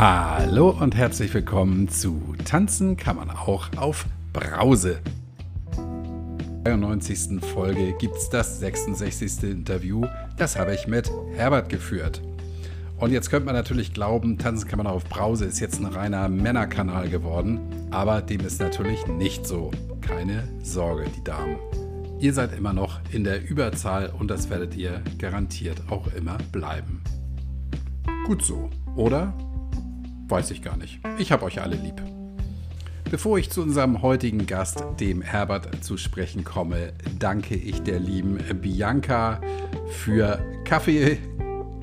Hallo und herzlich willkommen zu Tanzen kann man auch auf Brause. In der 93. Folge gibt es das 66. Interview. Das habe ich mit Herbert geführt. Und jetzt könnte man natürlich glauben, Tanzen kann man auch auf Brause ist jetzt ein reiner Männerkanal geworden. Aber dem ist natürlich nicht so. Keine Sorge, die Damen. Ihr seid immer noch in der Überzahl und das werdet ihr garantiert auch immer bleiben. Gut so, oder? Weiß ich gar nicht. Ich habe euch alle lieb. Bevor ich zu unserem heutigen Gast, dem Herbert, zu sprechen komme, danke ich der lieben Bianca für Kaffee,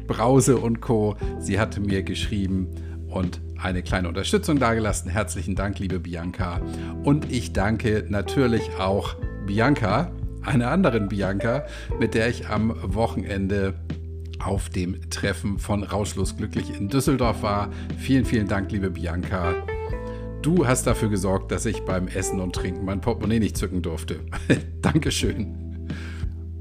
Brause und Co. Sie hatte mir geschrieben und eine kleine Unterstützung dargelassen. Herzlichen Dank, liebe Bianca. Und ich danke natürlich auch Bianca, einer anderen Bianca, mit der ich am Wochenende auf dem Treffen von Rauschlos Glücklich in Düsseldorf war. Vielen, vielen Dank, liebe Bianca. Du hast dafür gesorgt, dass ich beim Essen und Trinken mein Portemonnaie nicht zücken durfte. Dankeschön.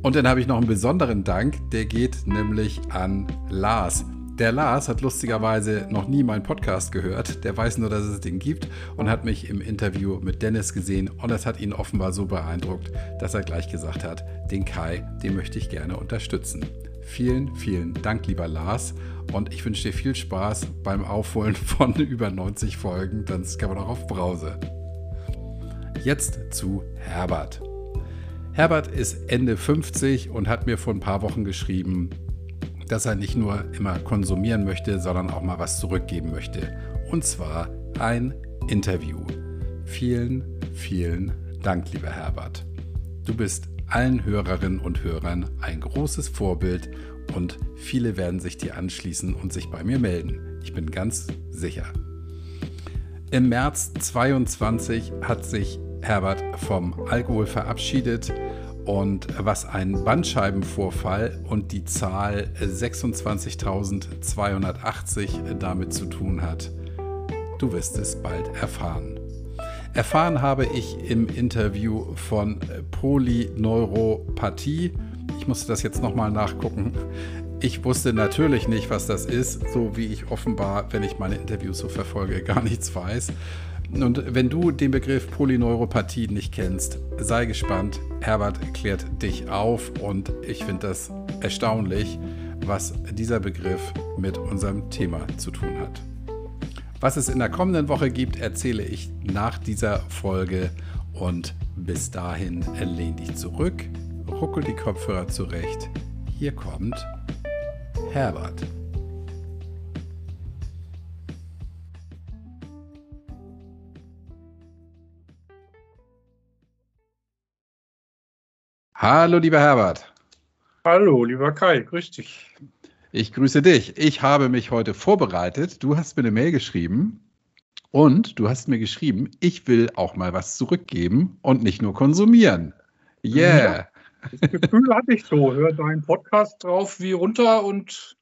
Und dann habe ich noch einen besonderen Dank, der geht nämlich an Lars. Der Lars hat lustigerweise noch nie meinen Podcast gehört. Der weiß nur, dass es den gibt und hat mich im Interview mit Dennis gesehen und das hat ihn offenbar so beeindruckt, dass er gleich gesagt hat, den Kai, den möchte ich gerne unterstützen. Vielen, vielen Dank, lieber Lars. Und ich wünsche dir viel Spaß beim Aufholen von über 90 Folgen. Dann kann man auch auf Brause. Jetzt zu Herbert. Herbert ist Ende 50 und hat mir vor ein paar Wochen geschrieben, dass er nicht nur immer konsumieren möchte, sondern auch mal was zurückgeben möchte. Und zwar ein Interview. Vielen, vielen Dank, lieber Herbert. Du bist allen Hörerinnen und Hörern ein großes Vorbild und viele werden sich dir anschließen und sich bei mir melden. Ich bin ganz sicher. Im März 22 hat sich Herbert vom Alkohol verabschiedet und was ein Bandscheibenvorfall und die Zahl 26.280 damit zu tun hat, du wirst es bald erfahren. Erfahren habe ich im Interview von Polyneuropathie. Ich musste das jetzt nochmal nachgucken. Ich wusste natürlich nicht, was das ist, so wie ich offenbar, wenn ich meine Interviews so verfolge, gar nichts weiß. Und wenn du den Begriff Polyneuropathie nicht kennst, sei gespannt. Herbert klärt dich auf und ich finde das erstaunlich, was dieser Begriff mit unserem Thema zu tun hat. Was es in der kommenden Woche gibt, erzähle ich nach dieser Folge. Und bis dahin lehn dich zurück, ruckel die Kopfhörer zurecht. Hier kommt Herbert. Hallo, lieber Herbert. Hallo, lieber Kai, grüß dich. Ich grüße dich. Ich habe mich heute vorbereitet. Du hast mir eine Mail geschrieben und du hast mir geschrieben, ich will auch mal was zurückgeben und nicht nur konsumieren. Yeah. Ja, das Gefühl hatte ich so. Hör deinen Podcast drauf wie runter und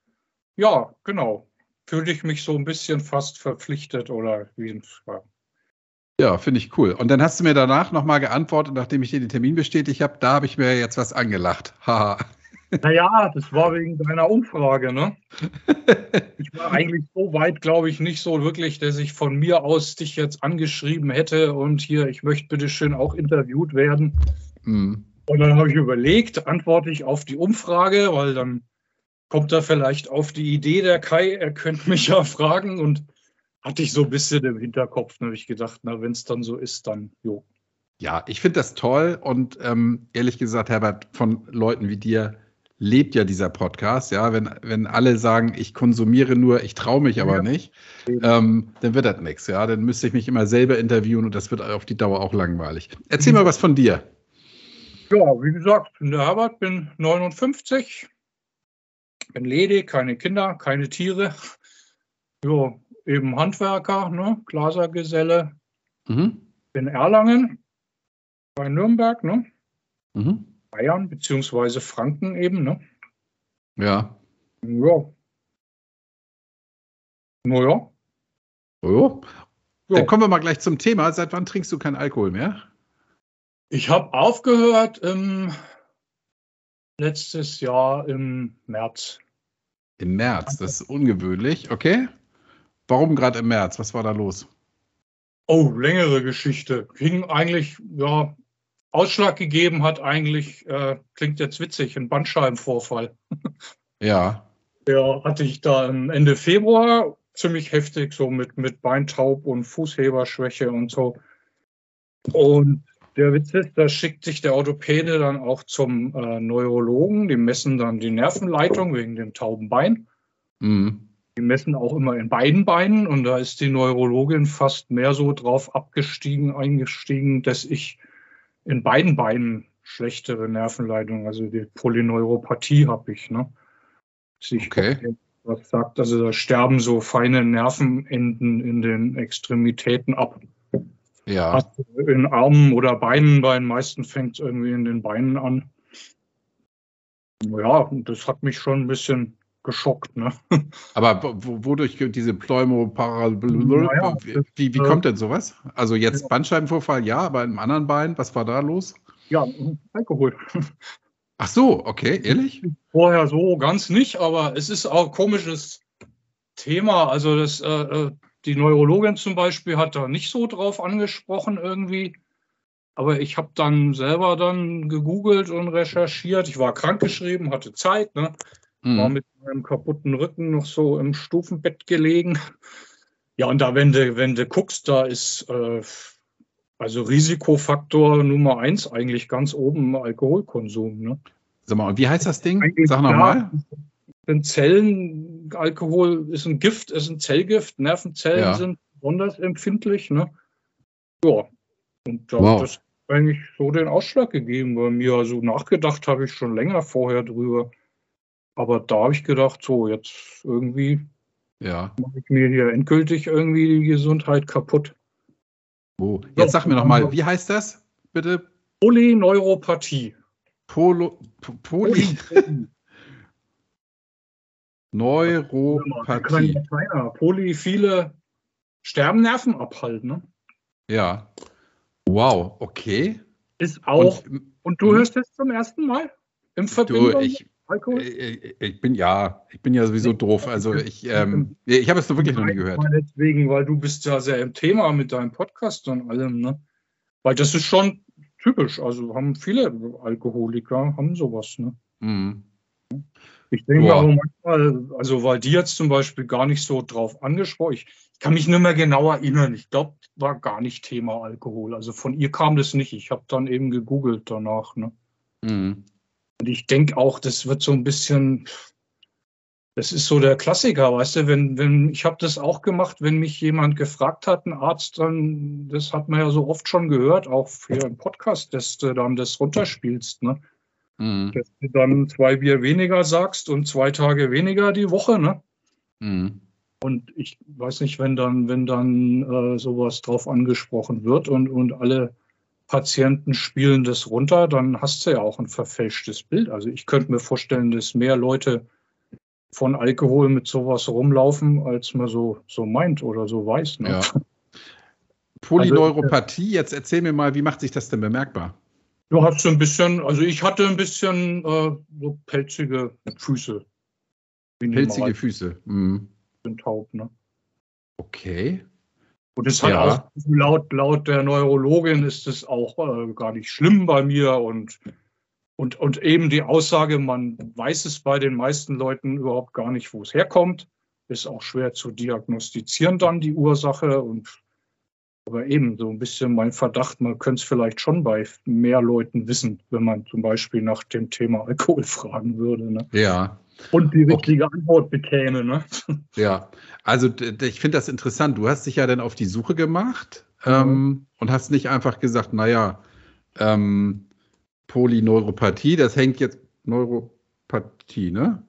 ja, genau. Fühle ich mich so ein bisschen fast verpflichtet oder wie ein ja, finde ich cool. Und dann hast du mir danach nochmal geantwortet, nachdem ich dir den Termin bestätigt habe, da habe ich mir jetzt was angelacht. Haha. Naja, das war wegen deiner Umfrage, ne? Ich war eigentlich so weit, glaube ich, nicht so wirklich, dass ich von mir aus dich jetzt angeschrieben hätte und hier, ich möchte bitte schön auch interviewt werden. Mhm. Und dann habe ich überlegt, antworte ich auf die Umfrage, weil dann kommt er vielleicht auf die Idee, der Kai, er könnte mich ja fragen und hatte ich so ein bisschen im Hinterkopf, habe ich gedacht, na, wenn es dann so ist, dann jo. Ja, ich finde das toll und ähm, ehrlich gesagt, Herbert, von Leuten wie dir lebt ja dieser Podcast. Ja, wenn, wenn alle sagen, ich konsumiere nur, ich traue mich aber ja. nicht, ähm, dann wird das nichts. Ja, dann müsste ich mich immer selber interviewen und das wird auf die Dauer auch langweilig. Erzähl mhm. mal was von dir. Ja, wie gesagt, ich bin der Herbert, bin 59, bin ledig, keine Kinder, keine Tiere. Ja, eben Handwerker, ne? Glasergeselle. Mhm. In Erlangen, bei Nürnberg, ne? Mhm. Bayern beziehungsweise Franken eben, ne? Ja. Ja. Naja. Oh. Ja. Dann kommen wir mal gleich zum Thema. Seit wann trinkst du keinen Alkohol mehr? Ich habe aufgehört im letztes Jahr im März. Im März, das ist ungewöhnlich, okay? Warum gerade im März? Was war da los? Oh, längere Geschichte. Ging eigentlich, ja, Ausschlag gegeben hat eigentlich, äh, klingt jetzt witzig, ein Bandscheibenvorfall. Ja. Der hatte ich da Ende Februar ziemlich heftig, so mit, mit Beintaub und Fußheberschwäche und so. Und der Witz ist, da schickt sich der Orthopäde dann auch zum äh, Neurologen. Die messen dann die Nervenleitung wegen dem tauben Bein. Mhm. Die messen auch immer in beiden Beinen und da ist die Neurologin fast mehr so drauf abgestiegen, eingestiegen, dass ich in beiden Beinen schlechtere Nervenleitung, also die Polyneuropathie habe ich. Ne? Sich okay. was sagt, also da sterben so feine Nervenenden in den Extremitäten ab. Ja. In Armen oder Beinen, bei den meisten fängt es irgendwie in den Beinen an. Ja, das hat mich schon ein bisschen geschockt. Ne? Aber wodurch diese Pneumoparalyse, naja, wie, wie äh, kommt denn sowas? Also jetzt Bandscheibenvorfall, ja, aber im anderen Bein, was war da los? Ja, Alkohol. Ach so, okay, ehrlich? Vorher so ganz nicht, aber es ist auch ein komisches Thema. Also das, äh, äh die Neurologin zum Beispiel hat da nicht so drauf angesprochen irgendwie. Aber ich habe dann selber dann gegoogelt und recherchiert. Ich war krankgeschrieben, hatte Zeit, ne? Mhm. War mit meinem kaputten Rücken noch so im Stufenbett gelegen. Ja, und da, wenn du, wenn du guckst, da ist äh, also Risikofaktor Nummer eins eigentlich ganz oben Alkoholkonsum. Ne? Sag mal, wie heißt das Ding? Eigentlich Sag nochmal sind Zellen, Alkohol ist ein Gift, ist ein Zellgift, Nervenzellen ja. sind besonders empfindlich. Ne? Ja, und da wow. hat das eigentlich so den Ausschlag gegeben bei mir. Also nachgedacht habe ich schon länger vorher drüber. Aber da habe ich gedacht, so, jetzt irgendwie ja. mache ich mir hier endgültig irgendwie die Gesundheit kaputt. Oh, jetzt so, sag mir nochmal, wie heißt das, bitte? Polyneuropathie. Polo, Poly. Neuropathie. Kleiner, Poly, viele Sterbennerven abhalten. Ne? Ja. Wow, okay. Ist auch. Und, und du hörst es zum ersten Mal? Im Verbindung du, ich, Alkohol? Ich, äh, äh, ich bin ja, ich bin ja sowieso doof. Also ich, ähm, ich habe es wirklich noch nie gehört. Deswegen, weil du bist ja sehr im Thema mit deinem Podcast und allem, ne? Weil das ist schon typisch. Also haben viele Alkoholiker haben sowas, ne? Mhm. Ich denke Boah. aber manchmal, also weil die jetzt zum Beispiel gar nicht so drauf angesprochen, ich, ich kann mich nicht mehr genau erinnern. Ich glaube, war gar nicht Thema Alkohol. Also von ihr kam das nicht. Ich habe dann eben gegoogelt danach. Ne? Mhm. Und ich denke auch, das wird so ein bisschen, das ist so der Klassiker, weißt du, wenn, wenn, ich habe das auch gemacht, wenn mich jemand gefragt hat, ein Arzt, dann, das hat man ja so oft schon gehört, auch für einen Podcast, dass du dann das runterspielst, ne? Mhm. Dass du dann zwei Bier weniger sagst und zwei Tage weniger die Woche, ne? Mhm. Und ich weiß nicht, wenn dann, wenn dann äh, sowas drauf angesprochen wird und, und alle Patienten spielen das runter, dann hast du ja auch ein verfälschtes Bild. Also ich könnte mir vorstellen, dass mehr Leute von Alkohol mit sowas rumlaufen, als man so, so meint oder so weiß. Ne? Ja. Polyneuropathie, also, jetzt erzähl mir mal, wie macht sich das denn bemerkbar? Du hast so ein bisschen, also ich hatte ein bisschen äh, so pelzige Füße. Pelzige Füße. Mhm. Sind taub, ne? Okay. Und es hat ja. auch laut, laut der Neurologin ist es auch äh, gar nicht schlimm bei mir und, und, und eben die Aussage, man weiß es bei den meisten Leuten überhaupt gar nicht, wo es herkommt, ist auch schwer zu diagnostizieren dann die Ursache und aber eben so ein bisschen mein Verdacht, man könnte es vielleicht schon bei mehr Leuten wissen, wenn man zum Beispiel nach dem Thema Alkohol fragen würde. Ne? Ja. Und die richtige okay. Antwort bekäme. Ne? Ja, also ich finde das interessant. Du hast dich ja dann auf die Suche gemacht mhm. ähm, und hast nicht einfach gesagt, naja, ähm, Polyneuropathie, das hängt jetzt Neuropathie, ne?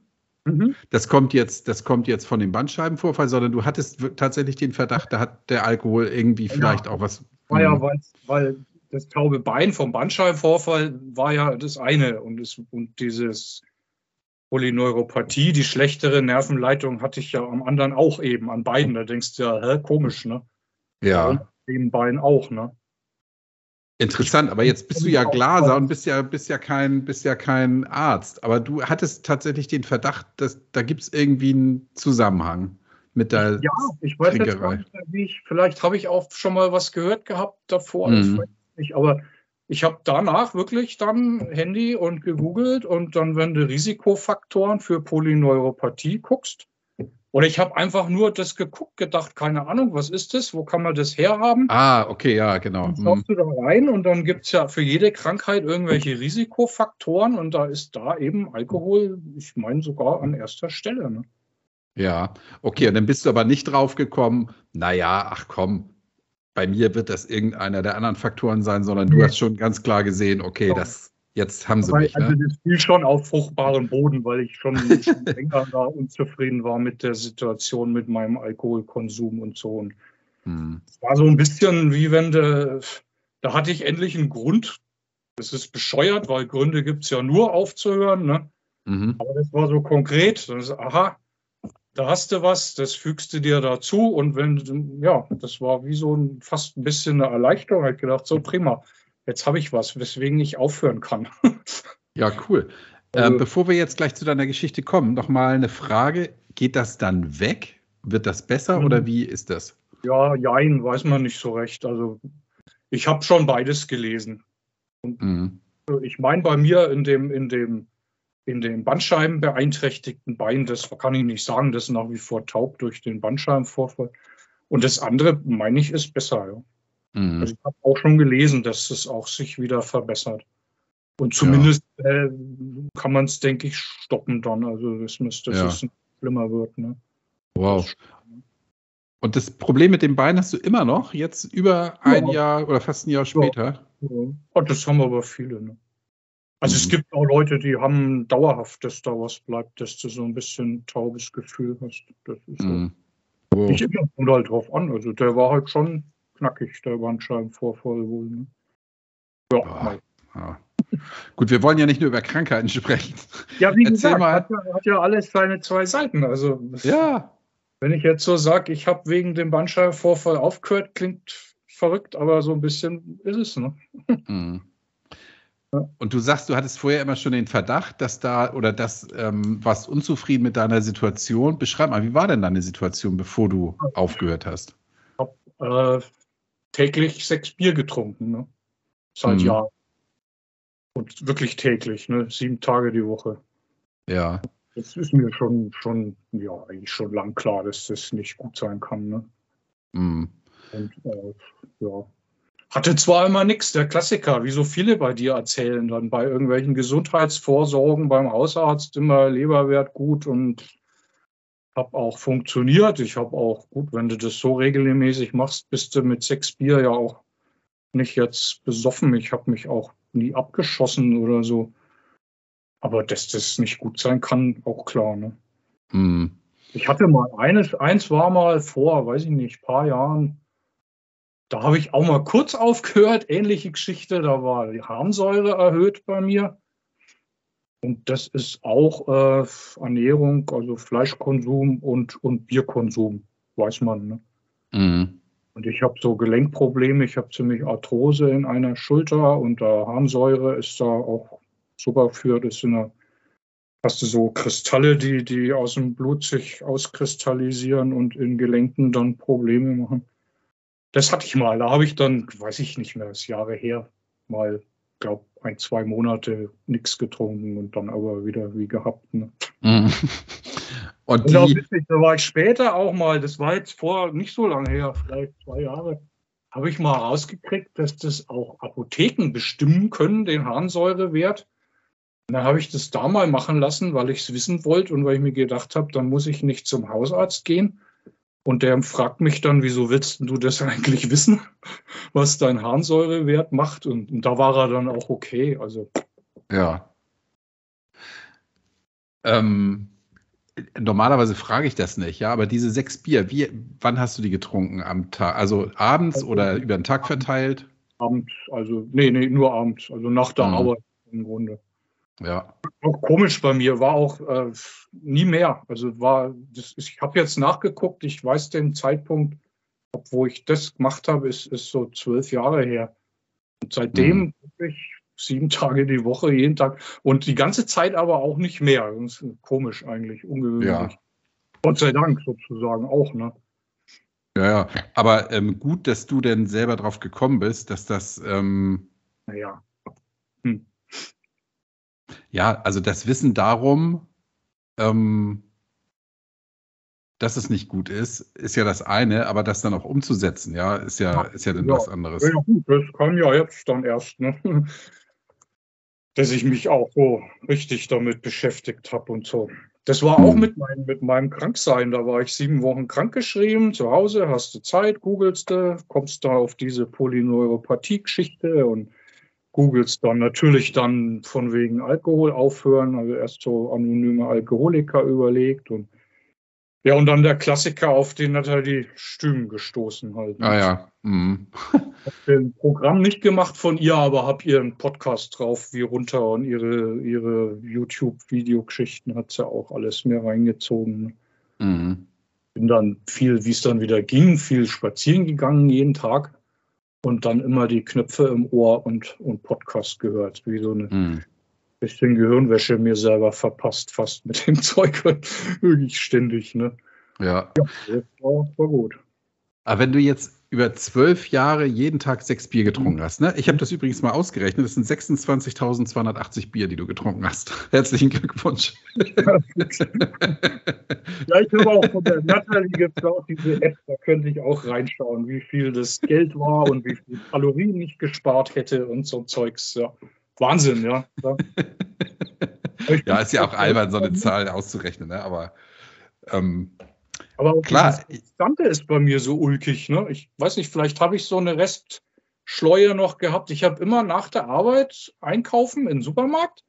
Mhm. Das kommt jetzt, das kommt jetzt von dem Bandscheibenvorfall, sondern du hattest tatsächlich den Verdacht, da hat der Alkohol irgendwie vielleicht ja. auch was. War ja, hm. weil, weil das taube Bein vom Bandscheibenvorfall war ja das eine und, das, und dieses Polyneuropathie, die schlechtere Nervenleitung hatte ich ja am anderen auch eben, an beiden. Da denkst du ja, hä, komisch, ne? Ja. Und dem Bein auch, ne? Interessant, aber jetzt bist du ja Glaser und bist ja, bist ja kein, bist ja kein Arzt. Aber du hattest tatsächlich den Verdacht, dass da gibt es irgendwie einen Zusammenhang mit der Ja, ich weiß jetzt gar nicht vielleicht habe ich auch schon mal was gehört gehabt davor, ich Mhm. weiß nicht, aber ich habe danach wirklich dann Handy und gegoogelt und dann, wenn du Risikofaktoren für Polyneuropathie guckst, und ich habe einfach nur das geguckt, gedacht, keine Ahnung, was ist das, wo kann man das herhaben? Ah, okay, ja, genau. Dann Mhm. schaust du da rein und dann gibt es ja für jede Krankheit irgendwelche Risikofaktoren und da ist da eben Alkohol, ich meine sogar an erster Stelle. Ne? Ja, okay, und dann bist du aber nicht drauf gekommen, naja, ach komm, bei mir wird das irgendeiner der anderen Faktoren sein, sondern du hast schon ganz klar gesehen, okay, das, jetzt haben sie Weil, mich. also Ne? das fiel schon auf fruchtbaren Boden, weil ich schon, schon länger da unzufrieden war mit der Situation, mit meinem Alkoholkonsum und so. Und Hm. es war so ein bisschen wie wenn de, da hatte ich endlich einen Grund. Das ist bescheuert, weil Gründe gibt es ja nur aufzuhören. Ne? Mhm. Aber das war so konkret. Das, aha, da hast du was, das fügst du dir dazu. Und wenn, ja, das war wie so ein, fast ein bisschen eine Erleichterung. Ich hab gedacht, so prima, jetzt habe ich was, weswegen ich aufhören kann. Ja, cool. Also- ähm, bevor wir jetzt gleich zu deiner Geschichte kommen, noch mal eine Frage. Geht das dann weg? Wird das besser Mhm. oder wie ist das? Ja, jein, weiß man nicht so recht. Also ich habe schon beides gelesen. Mhm. Ich meine, bei mir in dem, in dem, in dem Bandscheiben beeinträchtigten Bein, das kann ich nicht sagen, das ist nach wie vor taub durch den Bandscheibenvorfall. Und das andere, meine ich, ist besser. Ja. Mhm. Also ich habe auch schon gelesen, dass es auch sich wieder verbessert. Und zumindest äh, kann man es, denke ich, stoppen dann. Also das müsste, dass Ja. es schlimmer wird. Ne? Wow. Und das Problem mit dem Bein hast du immer noch, jetzt über ein Ja. Jahr oder fast ein Jahr später? Ja. Und das haben aber viele. Ne? Also es Mhm. gibt auch Leute, die haben dauerhaft, dass da was bleibt, dass du so ein bisschen taubes Gefühl hast. Das ist so. Mhm. Wow. Nicht immer kommt halt drauf an. Also der war halt schon knackig, der Bandscheibenvorfall wohl. Ne? Ja, Ah. mal. Ja. Gut, wir wollen ja nicht nur über Krankheiten sprechen. ja, wie Erzähl gesagt, mal. Hat, ja, hat ja alles seine zwei Seiten. Also Ja. wenn ich jetzt so sage, ich habe wegen dem Bandscheibenvorfall aufgehört, klingt verrückt, aber so ein bisschen ist es. Ne? Mhm. Und du sagst, du hattest vorher immer schon den Verdacht, dass da oder dass ähm, warst unzufrieden mit deiner Situation. Beschreib mal, wie war denn deine Situation, bevor du aufgehört hast? Äh, täglich sechs Bier getrunken. Ne? Seit Mhm. Jahren. Und wirklich täglich, ne? sieben Tage die Woche. Ja. Das ist mir schon, schon, ja, eigentlich schon lang klar, dass das nicht gut sein kann. Ne? Mhm. Und äh, ja. Hatte zwar immer nichts, der Klassiker, wie so viele bei dir erzählen, dann bei irgendwelchen Gesundheitsvorsorgen beim Hausarzt immer Leberwert gut und habe auch funktioniert. Ich habe auch, gut, wenn du das so regelmäßig machst, bist du mit sechs Bier ja auch nicht jetzt besoffen. Ich habe mich auch nie abgeschossen oder so. Aber dass das nicht gut sein kann, auch klar. Ne? Mhm. Ich hatte mal eines, eins war mal vor, weiß ich nicht, paar Jahren. Da habe ich auch mal kurz aufgehört, ähnliche Geschichte. Da war die Harnsäure erhöht bei mir. Und das ist auch äh, Ernährung, also Fleischkonsum und, und Bierkonsum, weiß man. Ne? Mhm. Und ich habe so Gelenkprobleme, ich habe ziemlich Arthrose in einer Schulter und da Harnsäure ist da auch super für. Das sind hast du so Kristalle, die, die aus dem Blut sich auskristallisieren und in Gelenken dann Probleme machen. Das hatte ich mal, da habe ich dann, weiß ich nicht mehr, das ist Jahre her, mal, glaube ein, zwei Monate nichts getrunken und dann aber wieder wie gehabt. Ne? Mhm. Und Und auch witzig, da war ich später auch mal, das war jetzt vor nicht so lange her, vielleicht zwei Jahre, habe ich mal rausgekriegt, dass das auch Apotheken bestimmen können, den Harnsäurewert. Und dann habe ich das da mal machen lassen, weil ich es wissen wollte und weil ich mir gedacht habe, dann muss ich nicht zum Hausarzt gehen. Und der fragt mich dann, wieso willst du das eigentlich wissen, was dein Harnsäurewert macht? Und, und da war er dann auch okay. Also ja. Ähm, normalerweise frage ich das nicht, ja, aber diese sechs Bier, wie, wann hast du die getrunken am Tag? Also abends Also- oder über den Tag verteilt? Abend, also nee, nee, nur abends, also nach der Mhm. Arbeit im Grunde. Ja. auch komisch bei mir, war auch äh, nie mehr. Also war, das ist, ich habe jetzt nachgeguckt, ich weiß den Zeitpunkt, wo ich das gemacht habe, ist, ist so zwölf Jahre her. Und seitdem wirklich sieben Tage die Woche, jeden Tag. Und die ganze Zeit aber auch nicht mehr. Das ist komisch eigentlich, ungewöhnlich. Ja. Gott sei Dank sozusagen auch, ne? Ja, ja. Aber ähm, gut, dass du denn selber drauf gekommen bist, dass das. Ähm, naja. Hm. Ja, also das Wissen darum, ähm, dass es nicht gut ist, ist ja das eine, aber das dann auch umzusetzen, ja, ist ja, ist ja dann ja, was anderes. Ja, gut, das kann ja jetzt dann erst, ne? dass ich mich auch so richtig damit beschäftigt habe und so. Das war auch hm. mit, mein, mit meinem Kranksein. Da war ich sieben Wochen krankgeschrieben, zu Hause, hast du Zeit, googelst du, kommst da auf diese Polyneuropathie-Geschichte und googelst dann natürlich dann von wegen Alkohol aufhören, also erst so anonyme Alkoholiker überlegt und ja, und dann der Klassiker, auf den Nathalie Stüm gestoßen halt. Ah ja. Mhm. Hab den Programm nicht gemacht von ihr, aber habe ihren Podcast drauf wie runter und ihre, ihre YouTube-Videogeschichten hat sie auch alles mehr reingezogen. Mhm. Bin dann viel, wie es dann wieder ging, viel spazieren gegangen jeden Tag und dann immer die Knöpfe im Ohr und, und Podcast gehört, wie so eine mhm bisschen Gehirnwäsche mir selber verpasst, fast mit dem Zeug. Wirklich ständig, ne? Ja. ja war, war gut. Aber wenn du jetzt über zwölf Jahre jeden Tag sechs Bier getrunken hast, ne? Ich habe das übrigens mal ausgerechnet. Das sind 26.280 Bier, die du getrunken hast. Herzlichen Glückwunsch. ja, ich habe auch von der Natalie gibt auch diese App, da könnte ich auch reinschauen, wie viel das Geld war und wie viel Kalorien ich gespart hätte und so Zeugs, ja. Wahnsinn, ja. ja, ist ja auch albern, so eine Zahl auszurechnen, ne? aber ähm, aber klar. Das Konstante ist bei mir so ulkig. Ne? Ich weiß nicht, vielleicht habe ich so eine Restschleue noch gehabt. Ich habe immer nach der Arbeit einkaufen im Supermarkt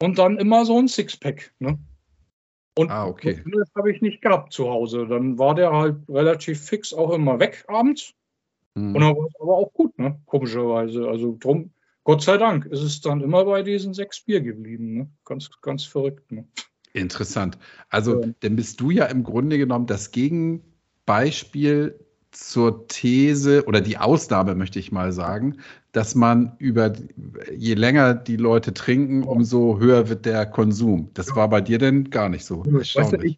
und dann immer so ein Sixpack. Ne? Und ah, okay. das habe ich nicht gehabt zu Hause. Dann war der halt relativ fix auch immer weg abends. Hm. Und dann war es aber auch gut, ne? komischerweise. Also drum, Gott sei Dank ist es dann immer bei diesen sechs Bier geblieben. Ne? Ganz, ganz verrückt. Ne? Interessant. Also, ja. dann bist du ja im Grunde genommen das Gegenbeispiel zur These oder die Ausnahme, möchte ich mal sagen, dass man über je länger die Leute trinken, umso höher wird der Konsum. Das war bei dir denn gar nicht so. Weißt du, ich,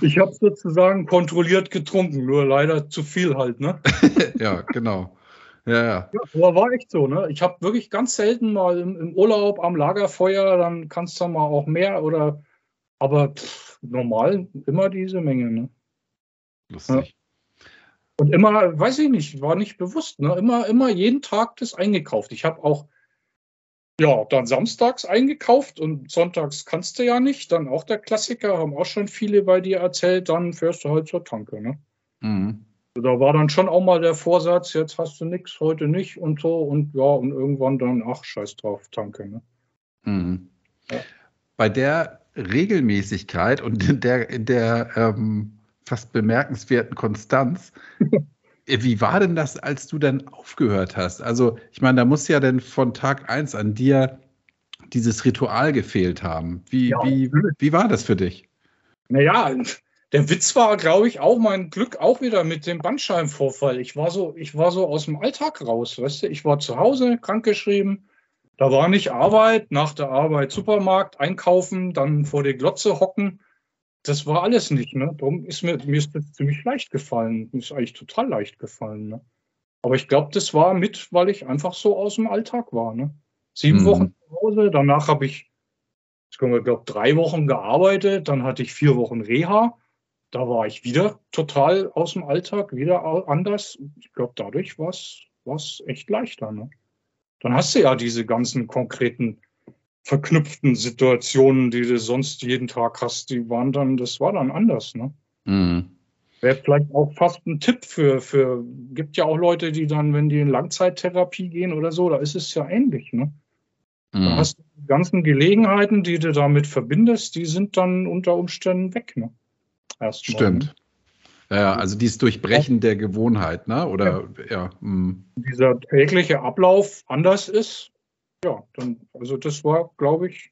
ich habe sozusagen kontrolliert getrunken, nur leider zu viel halt, ne? ja, genau. Ja, ja. ja aber war echt so, ne? Ich habe wirklich ganz selten mal im, im, Urlaub am Lagerfeuer, dann kannst du mal auch mehr oder, aber pff, normal immer diese Menge, ne? Lustig. Ja. Und immer, weiß ich nicht, war nicht bewusst, ne? Immer, immer jeden Tag das eingekauft. Ich habe auch, ja, dann samstags eingekauft und sonntags kannst du ja nicht. Dann auch der Klassiker, haben auch schon viele bei dir erzählt, dann fährst du halt zur Tanke, ne? Mhm. Da war dann schon auch mal der Vorsatz, jetzt hast du nichts, heute nicht und so. Und ja, und irgendwann dann, ach, scheiß drauf, danke. Ne? Mhm. Ja. Bei der Regelmäßigkeit und in der, in der ähm, fast bemerkenswerten Konstanz, wie war denn das, als du dann aufgehört hast? Also, ich meine, da muss ja dann von Tag 1 an dir dieses Ritual gefehlt haben. Wie, ja, wie, wie war das für dich? Naja, der Witz war, glaube ich, auch mein Glück auch wieder mit dem Bandscheibenvorfall. Ich war so, ich war so aus dem Alltag raus, weißt du. Ich war zu Hause, krankgeschrieben. Da war nicht Arbeit, nach der Arbeit Supermarkt, einkaufen, dann vor der Glotze hocken. Das war alles nicht, ne? Darum ist mir, mir ist das ziemlich leicht gefallen. Mir ist eigentlich total leicht gefallen, ne? Aber ich glaube, das war mit, weil ich einfach so aus dem Alltag war, ne? Sieben mhm. Wochen zu Hause, danach habe ich, ich glaube, drei Wochen gearbeitet, dann hatte ich vier Wochen Reha da war ich wieder total aus dem Alltag, wieder anders. Ich glaube, dadurch war es echt leichter. Ne? Dann hast du ja diese ganzen konkreten verknüpften Situationen, die du sonst jeden Tag hast, die waren dann, das war dann anders. Ne? Mhm. Wäre vielleicht auch fast ein Tipp für, für, gibt ja auch Leute, die dann, wenn die in Langzeittherapie gehen oder so, da ist es ja ähnlich. Ne? Mhm. Da hast du die ganzen Gelegenheiten, die du damit verbindest, die sind dann unter Umständen weg. Ne? Erstmal. Stimmt. Ja, also dieses Durchbrechen der Gewohnheit, ne? Oder ja. ja hm. Dieser tägliche Ablauf anders ist. Ja, dann, also das war, glaube ich,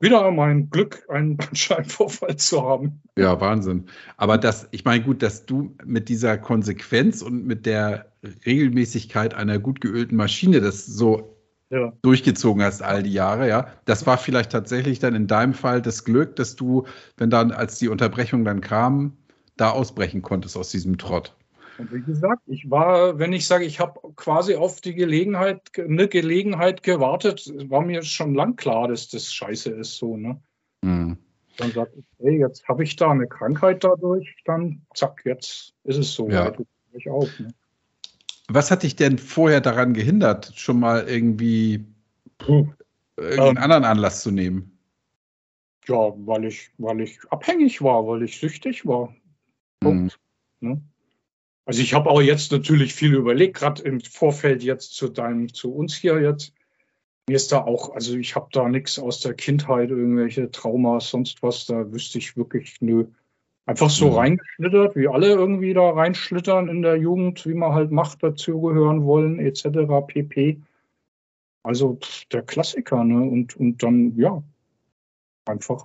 wieder mein Glück, einen Bandscheibenvorfall zu haben. Ja, Wahnsinn. Aber das, ich meine, gut, dass du mit dieser Konsequenz und mit der Regelmäßigkeit einer gut geölten Maschine das so ja. durchgezogen hast all die Jahre, ja. Das war vielleicht tatsächlich dann in deinem Fall das Glück, dass du, wenn dann, als die Unterbrechung dann kam, da ausbrechen konntest aus diesem Trott. Und wie gesagt, ich war, wenn ich sage, ich habe quasi auf die Gelegenheit, eine Gelegenheit gewartet, war mir schon lang klar, dass das scheiße ist so, ne? Mhm. Dann sagt ich, hey, jetzt habe ich da eine Krankheit dadurch, dann zack, jetzt ist es so. Ja. Ich auch, ne? Was hat dich denn vorher daran gehindert, schon mal irgendwie hm. irgendeinen ähm, anderen Anlass zu nehmen? Ja, weil ich, weil ich abhängig war, weil ich süchtig war. Punkt. Mhm. Ne? Also ich habe auch jetzt natürlich viel überlegt, gerade im Vorfeld jetzt zu deinem, zu uns hier jetzt. Mir ist da auch, also ich habe da nichts aus der Kindheit, irgendwelche Traumas, sonst was, da wüsste ich wirklich, nö. Einfach so mhm. reingeschlittert, wie alle irgendwie da reinschlittern in der Jugend, wie man halt macht, dazugehören wollen, etc. pp. Also der Klassiker, ne? Und, und dann, ja, einfach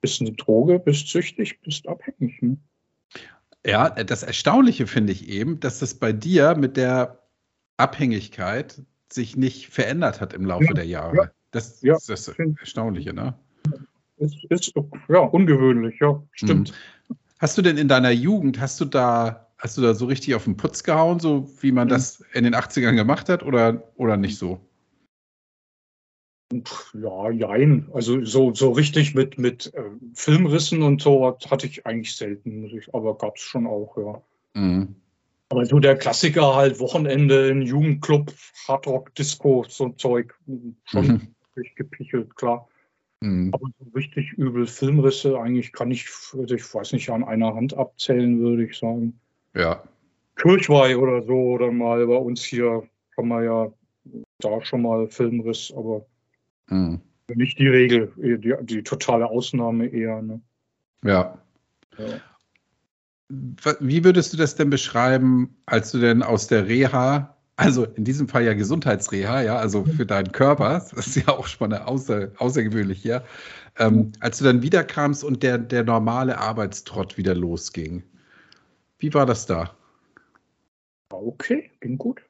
bist eine Droge, bist süchtig, bist abhängig. Ne? Ja, das Erstaunliche finde ich eben, dass das bei dir mit der Abhängigkeit sich nicht verändert hat im Laufe ja, der Jahre. Ja, das, ja, ist das Erstaunliche, ne? Ist, ist ja ungewöhnlich, ja, stimmt. Mhm. Hast du denn in deiner Jugend, hast du da, hast du da so richtig auf den Putz gehauen, so wie man mhm. das in den 80ern gemacht hat, oder, oder nicht so? Ja, jein. Also so, so richtig mit, mit äh, Filmrissen und so hatte ich eigentlich selten, aber gab es schon auch, ja. Mhm. Aber so der Klassiker halt Wochenende in Jugendclub, Hardrock, Disco, so Zeug, schon mhm. gepichelt, klar. Mhm. Aber so richtig übel Filmrisse eigentlich kann ich, ich weiß nicht, an einer Hand abzählen, würde ich sagen. Ja. Kirchweih oder so, oder mal bei uns hier kann man ja da schon mal Filmriss, aber Mhm. Nicht die Regel, die, die totale Ausnahme eher. Ne? Ja. ja. Wie würdest du das denn beschreiben, als du denn aus der Reha, also in diesem Fall ja Gesundheitsreha, ja, also für deinen Körper, das ist ja auch schon außer, außergewöhnlich hier, ähm, als du dann wiederkamst und der, der normale Arbeitstrott wieder losging. Wie war das da? Okay, ging gut.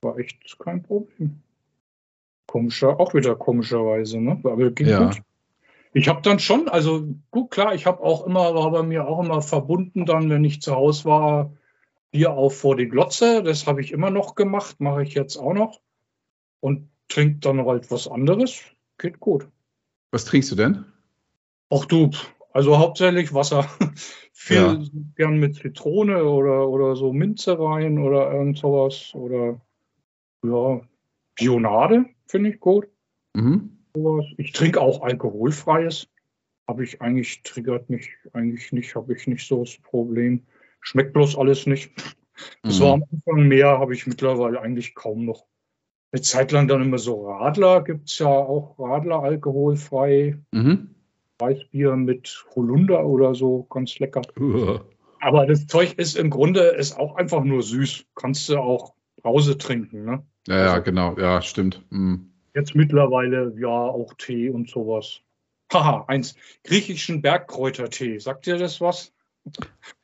War echt kein Problem. Komischer, auch wieder komischerweise, ne? Aber ging ja. gut. Ich habe dann schon, also gut, klar, ich habe auch immer, war bei mir auch immer verbunden dann, wenn ich zu Hause war, Bier auf vor die Glotze. Das habe ich immer noch gemacht, mache ich jetzt auch noch. Und trinke dann halt was anderes. Geht gut. Was trinkst du denn? Ach du, also hauptsächlich Wasser. Viel ja. gern mit Zitrone oder, oder so Minze rein oder irgend sowas. Oder ja, Bionade finde ich gut. Mhm. Ich trinke auch alkoholfreies. Habe ich eigentlich, triggert mich eigentlich nicht, habe ich nicht so das Problem. Schmeckt bloß alles nicht. Das mhm. war am Anfang mehr, habe ich mittlerweile eigentlich kaum noch. Eine Zeit lang dann immer so Radler, gibt es ja auch Radler alkoholfrei. Mhm. Weißbier mit Holunder oder so, ganz lecker. Uh. Aber das Zeug ist im Grunde ist auch einfach nur süß. Kannst du auch Brause trinken, ne? Ja, ja, also, genau, ja, stimmt. Mhm. Jetzt mittlerweile ja auch Tee und sowas. Haha, eins. Griechischen Bergkräutertee. Sagt dir das was?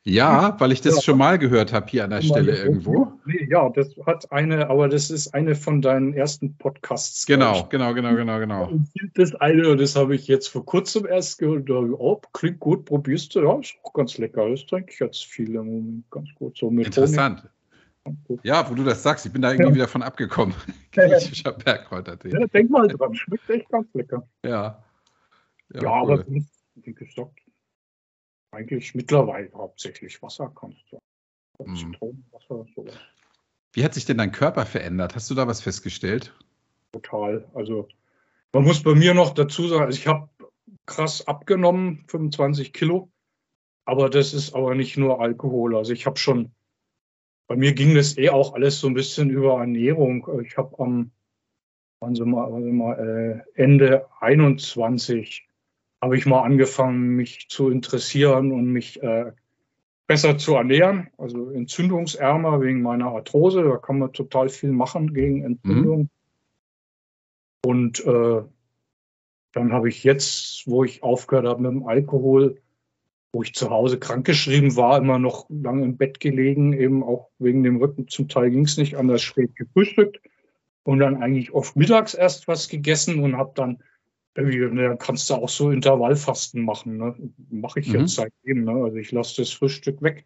Ja, weil ich das ja. schon mal gehört habe hier an der Stelle irgendwo. Nee, ja, das hat eine, aber das ist eine von deinen ersten Podcasts. Genau, genau, genau, genau, genau. Das eine, das habe ich jetzt vor kurzem erst gehört. Oh, klingt gut, probierst du. Ja, ist auch ganz lecker. Das trinke ich jetzt viel im Moment ganz gut. So mit Interessant. Honig. Ja, wo du das sagst, ich bin da irgendwie ja. wieder von abgekommen. Griechischer Bergkräutertee. Ja, denk mal dran, schmeckt echt ganz lecker. Ja. Ja, ja cool. aber wie gesagt, eigentlich mittlerweile hauptsächlich Wasser kannst du. Mhm. Wasser, sowas. Wie hat sich denn dein Körper verändert? Hast du da was festgestellt? Total. Also man muss bei mir noch dazu sagen, also ich habe krass abgenommen, 25 Kilo. Aber das ist aber nicht nur Alkohol. Also ich habe schon bei mir ging das eh auch alles so ein bisschen über Ernährung. Ich habe am also mal, also mal, äh, Ende 21 habe ich mal angefangen, mich zu interessieren und mich äh, besser zu ernähren, also entzündungsärmer wegen meiner Arthrose. Da kann man total viel machen gegen Entzündung. Mhm. Und äh, dann habe ich jetzt, wo ich aufgehört habe mit dem Alkohol, wo ich zu Hause krankgeschrieben war, immer noch lange im Bett gelegen, eben auch wegen dem Rücken. Zum Teil ging es nicht anders spät gefrühstückt und dann eigentlich oft mittags erst was gegessen und habe dann dann kannst du auch so Intervallfasten machen. Ne? Mache ich mhm. jetzt seitdem. Ne? Also ich lasse das Frühstück weg.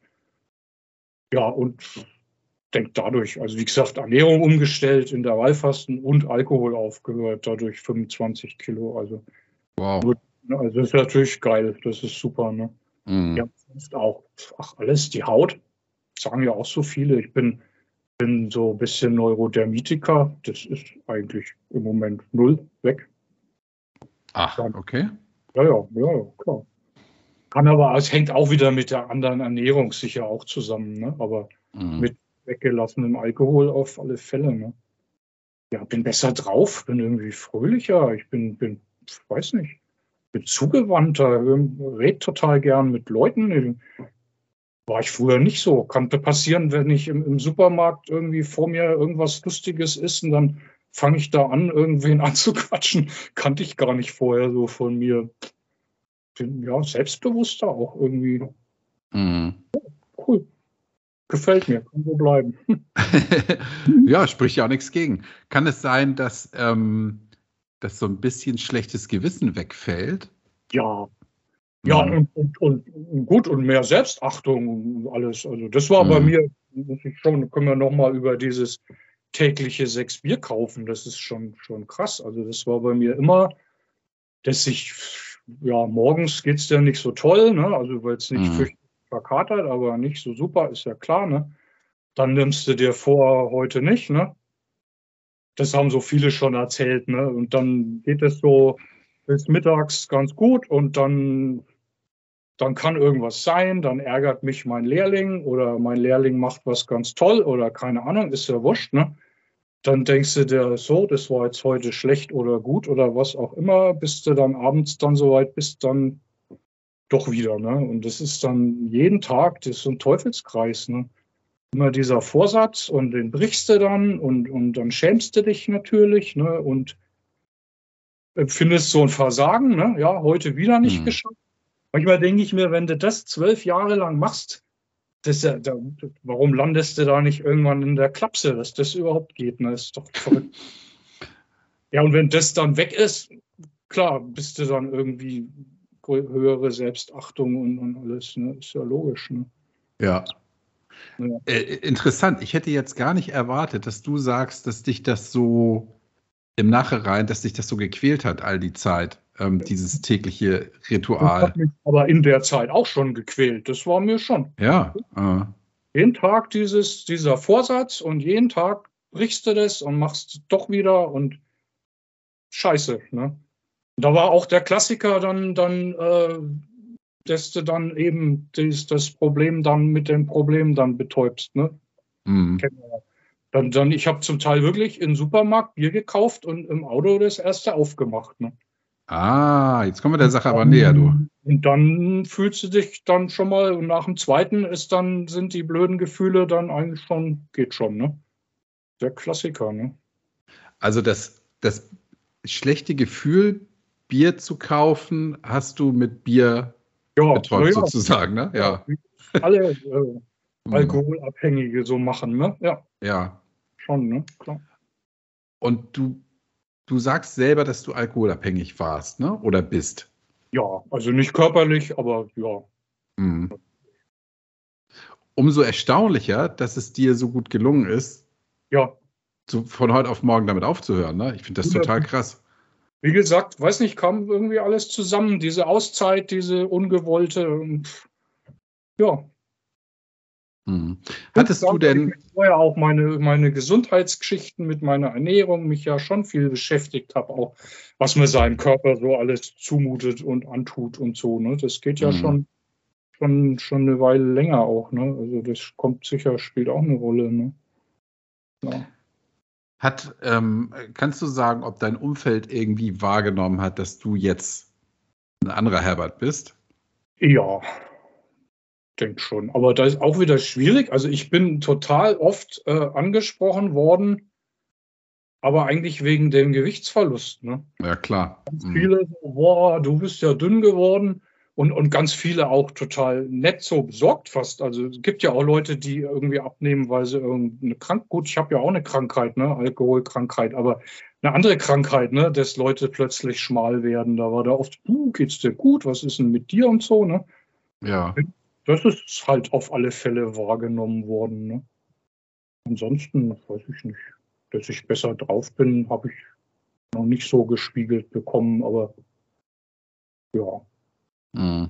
Ja, und denke dadurch, also wie gesagt, Ernährung umgestellt, Intervallfasten und Alkohol aufgehört, dadurch 25 Kilo. Also, wow. Ne, also das ist natürlich geil, das ist super. Ne? Mhm. Ja, sonst auch, ach alles, die Haut, sagen ja auch so viele. Ich bin, bin so ein bisschen Neurodermitiker, das ist eigentlich im Moment null weg. Ach, okay. Ja, ja, ja, klar. Kann aber, es hängt auch wieder mit der anderen Ernährung sicher auch zusammen, ne? aber mhm. mit weggelassenem Alkohol auf alle Fälle. Ne? Ja, bin besser drauf, bin irgendwie fröhlicher, ich bin, bin, ich weiß nicht, bin zugewandter, red total gern mit Leuten. War ich früher nicht so. Kann passieren, wenn ich im, im Supermarkt irgendwie vor mir irgendwas Lustiges ist und dann fange ich da an, irgendwen anzuquatschen. Kannte ich gar nicht vorher so von mir. Bin ja selbstbewusster auch irgendwie. Mhm. Cool. Gefällt mir, kann so bleiben. ja, spricht ja auch nichts gegen. Kann es sein, dass, ähm, dass so ein bisschen schlechtes Gewissen wegfällt? Ja. Ja, und, und, und, gut und mehr Selbstachtung und alles. Also das war mhm. bei mir, muss ich schon, können wir nochmal über dieses tägliche sechs Bier kaufen. Das ist schon, schon krass. Also das war bei mir immer, dass ich, ja, morgens geht es ja nicht so toll, ne? Also weil es nicht mhm verkatert, aber nicht so super, ist ja klar, ne? Dann nimmst du dir vor, heute nicht, ne? Das haben so viele schon erzählt, ne? Und dann geht es so bis mittags ganz gut und dann, dann kann irgendwas sein, dann ärgert mich mein Lehrling oder mein Lehrling macht was ganz toll oder keine Ahnung, ist ja wurscht, ne? Dann denkst du dir so, das war jetzt heute schlecht oder gut oder was auch immer, bis du dann abends dann soweit bist, dann doch wieder. Ne? Und das ist dann jeden Tag, das ist so ein Teufelskreis. Ne? Immer dieser Vorsatz und den brichst du dann und, und dann schämst du dich natürlich ne? und empfindest so ein Versagen. Ne? Ja, heute wieder nicht mhm. geschafft. Manchmal denke ich mir, wenn du das zwölf Jahre lang machst, das, da, warum landest du da nicht irgendwann in der Klapse, dass das überhaupt geht? Ne? Das ist doch verrückt. ja, und wenn das dann weg ist, klar, bist du dann irgendwie höhere Selbstachtung und, und alles. Ne? Ist ja logisch. Ne? Ja. Ja. Äh, interessant. Ich hätte jetzt gar nicht erwartet, dass du sagst, dass dich das so im Nachhinein, dass dich das so gequält hat, all die Zeit, ähm, dieses tägliche Ritual. Das hat mich aber in der Zeit auch schon gequält. Das war mir schon. Ja. Äh. Jeden Tag dieses, dieser Vorsatz und jeden Tag brichst du das und machst doch wieder und Scheiße. Ne? Da war auch der Klassiker dann, dann äh, dass du dann eben das, das Problem dann mit dem Problem dann betäubst. Ne? Mhm. Dann, dann, ich habe zum Teil wirklich im Supermarkt Bier gekauft und im Auto das erste aufgemacht. Ne? Ah, jetzt kommen wir der Sache aber näher, du. Und dann fühlst du dich dann schon mal, und nach dem zweiten ist dann, sind die blöden Gefühle dann eigentlich schon, geht schon, ne? Der Klassiker, ne? Also das, das schlechte Gefühl Bier zu kaufen, hast du mit Bier ja, betäubt, ja. sozusagen, ne? Ja. Alle äh, Alkoholabhängige so machen, ne? Ja. Ja. Schon, ne? Klar. Und du, du sagst selber, dass du alkoholabhängig warst, ne? Oder bist? Ja, also nicht körperlich, aber ja. Mhm. Umso erstaunlicher, dass es dir so gut gelungen ist, ja. zu, von heute auf morgen damit aufzuhören. Ne? Ich finde das total krass wie gesagt, weiß nicht, kam irgendwie alles zusammen. Diese Auszeit, diese ungewollte. Und, ja. Hm. Hattest du denn. Ich vorher auch meine, meine Gesundheitsgeschichten mit meiner Ernährung mich ja schon viel beschäftigt habe, auch was mir seinem Körper so alles zumutet und antut und so. Ne? Das geht ja hm. schon, schon, schon eine Weile länger auch. Ne? Also das kommt sicher, spielt auch eine Rolle. Ne? Ja. Hat, ähm, kannst du sagen, ob dein Umfeld irgendwie wahrgenommen hat, dass du jetzt ein anderer Herbert bist? Ja, denke schon. Aber da ist auch wieder schwierig. Also ich bin total oft äh, angesprochen worden, aber eigentlich wegen dem Gewichtsverlust. Ne? Ja, klar. Ganz mhm. viele so, boah, du bist ja dünn geworden. Und, und ganz viele auch total nett so besorgt fast. Also es gibt ja auch Leute, die irgendwie abnehmen, weil sie irgendeine Krankheit, gut, ich habe ja auch eine Krankheit, ne, Alkoholkrankheit, aber eine andere Krankheit, ne, dass Leute plötzlich schmal werden. Da war da oft, uh, geht's dir gut, was ist denn mit dir und so, ne? Ja. Das ist halt auf alle Fälle wahrgenommen worden, ne? Ansonsten weiß ich nicht. Dass ich besser drauf bin, habe ich noch nicht so gespiegelt bekommen, aber ja. Mhm.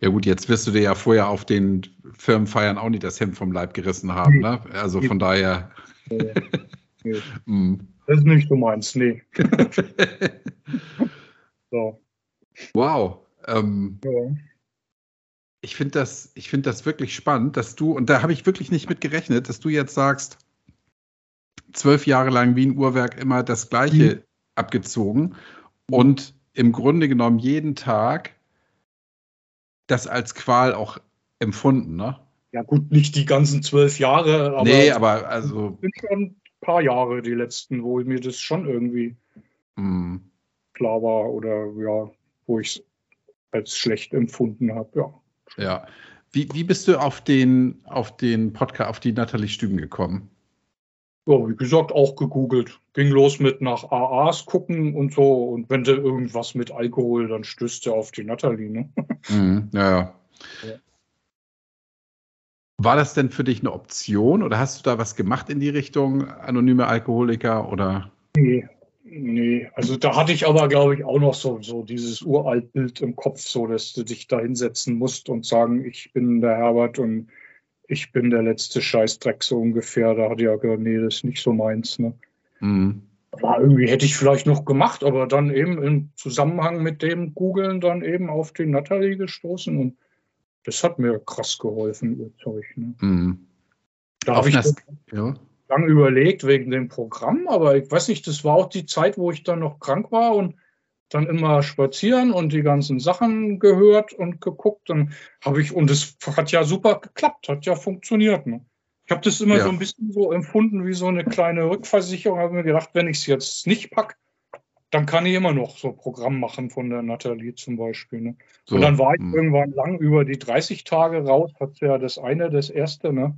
Ja gut, jetzt wirst du dir ja vorher auf den Firmenfeiern auch nicht das Hemd vom Leib gerissen haben, ne? Also von daher. Nee. Nee. Mhm. Das ist nicht so meins, nee. so. Wow. Ähm, ja. Ich finde das, find das wirklich spannend, dass du, und da habe ich wirklich nicht mit gerechnet, dass du jetzt sagst, zwölf Jahre lang wie ein Uhrwerk immer das Gleiche mhm. abgezogen und im Grunde genommen jeden Tag das als Qual auch empfunden, ne? Ja, gut, nicht die ganzen zwölf Jahre, aber. Nee, aber also. sind schon ein paar Jahre die letzten, wo mir das schon irgendwie mm. klar war oder ja, wo ich es als schlecht empfunden habe, ja. Ja. Wie, wie bist du auf den, auf den Podcast, auf die Nathalie Stüben gekommen? Ja, wie gesagt, auch gegoogelt. Ging los mit nach AAs gucken und so. Und wenn du irgendwas mit Alkohol, dann stößt du auf die Nathalie, ne? Mhm, ja, ja. War das denn für dich eine Option oder hast du da was gemacht in die Richtung anonyme Alkoholiker oder? Nee, nee. Also da hatte ich aber, glaube ich, auch noch so, so dieses Uraltbild im Kopf, so dass du dich da hinsetzen musst und sagen, ich bin der Herbert und ich bin der letzte Scheißdreck so ungefähr. Da ich ja gesagt, nee, das ist nicht so meins. Ne? Mhm. War irgendwie hätte ich vielleicht noch gemacht, aber dann eben im Zusammenhang mit dem Googeln dann eben auf die Natalie gestoßen und das hat mir krass geholfen, ihr Zeug. Ne? Mhm. Da habe ich ja. lange überlegt wegen dem Programm, aber ich weiß nicht, das war auch die Zeit, wo ich dann noch krank war und dann immer spazieren und die ganzen Sachen gehört und geguckt. Dann habe ich, und es hat ja super geklappt, hat ja funktioniert. Ne? Ich habe das immer ja. so ein bisschen so empfunden wie so eine kleine Rückversicherung. Habe mir gedacht, wenn ich es jetzt nicht packe, dann kann ich immer noch so ein Programm machen von der Nathalie zum Beispiel. Ne? So, und dann war ich mh. irgendwann lang über die 30 Tage raus, hat ja das eine, das erste, ne?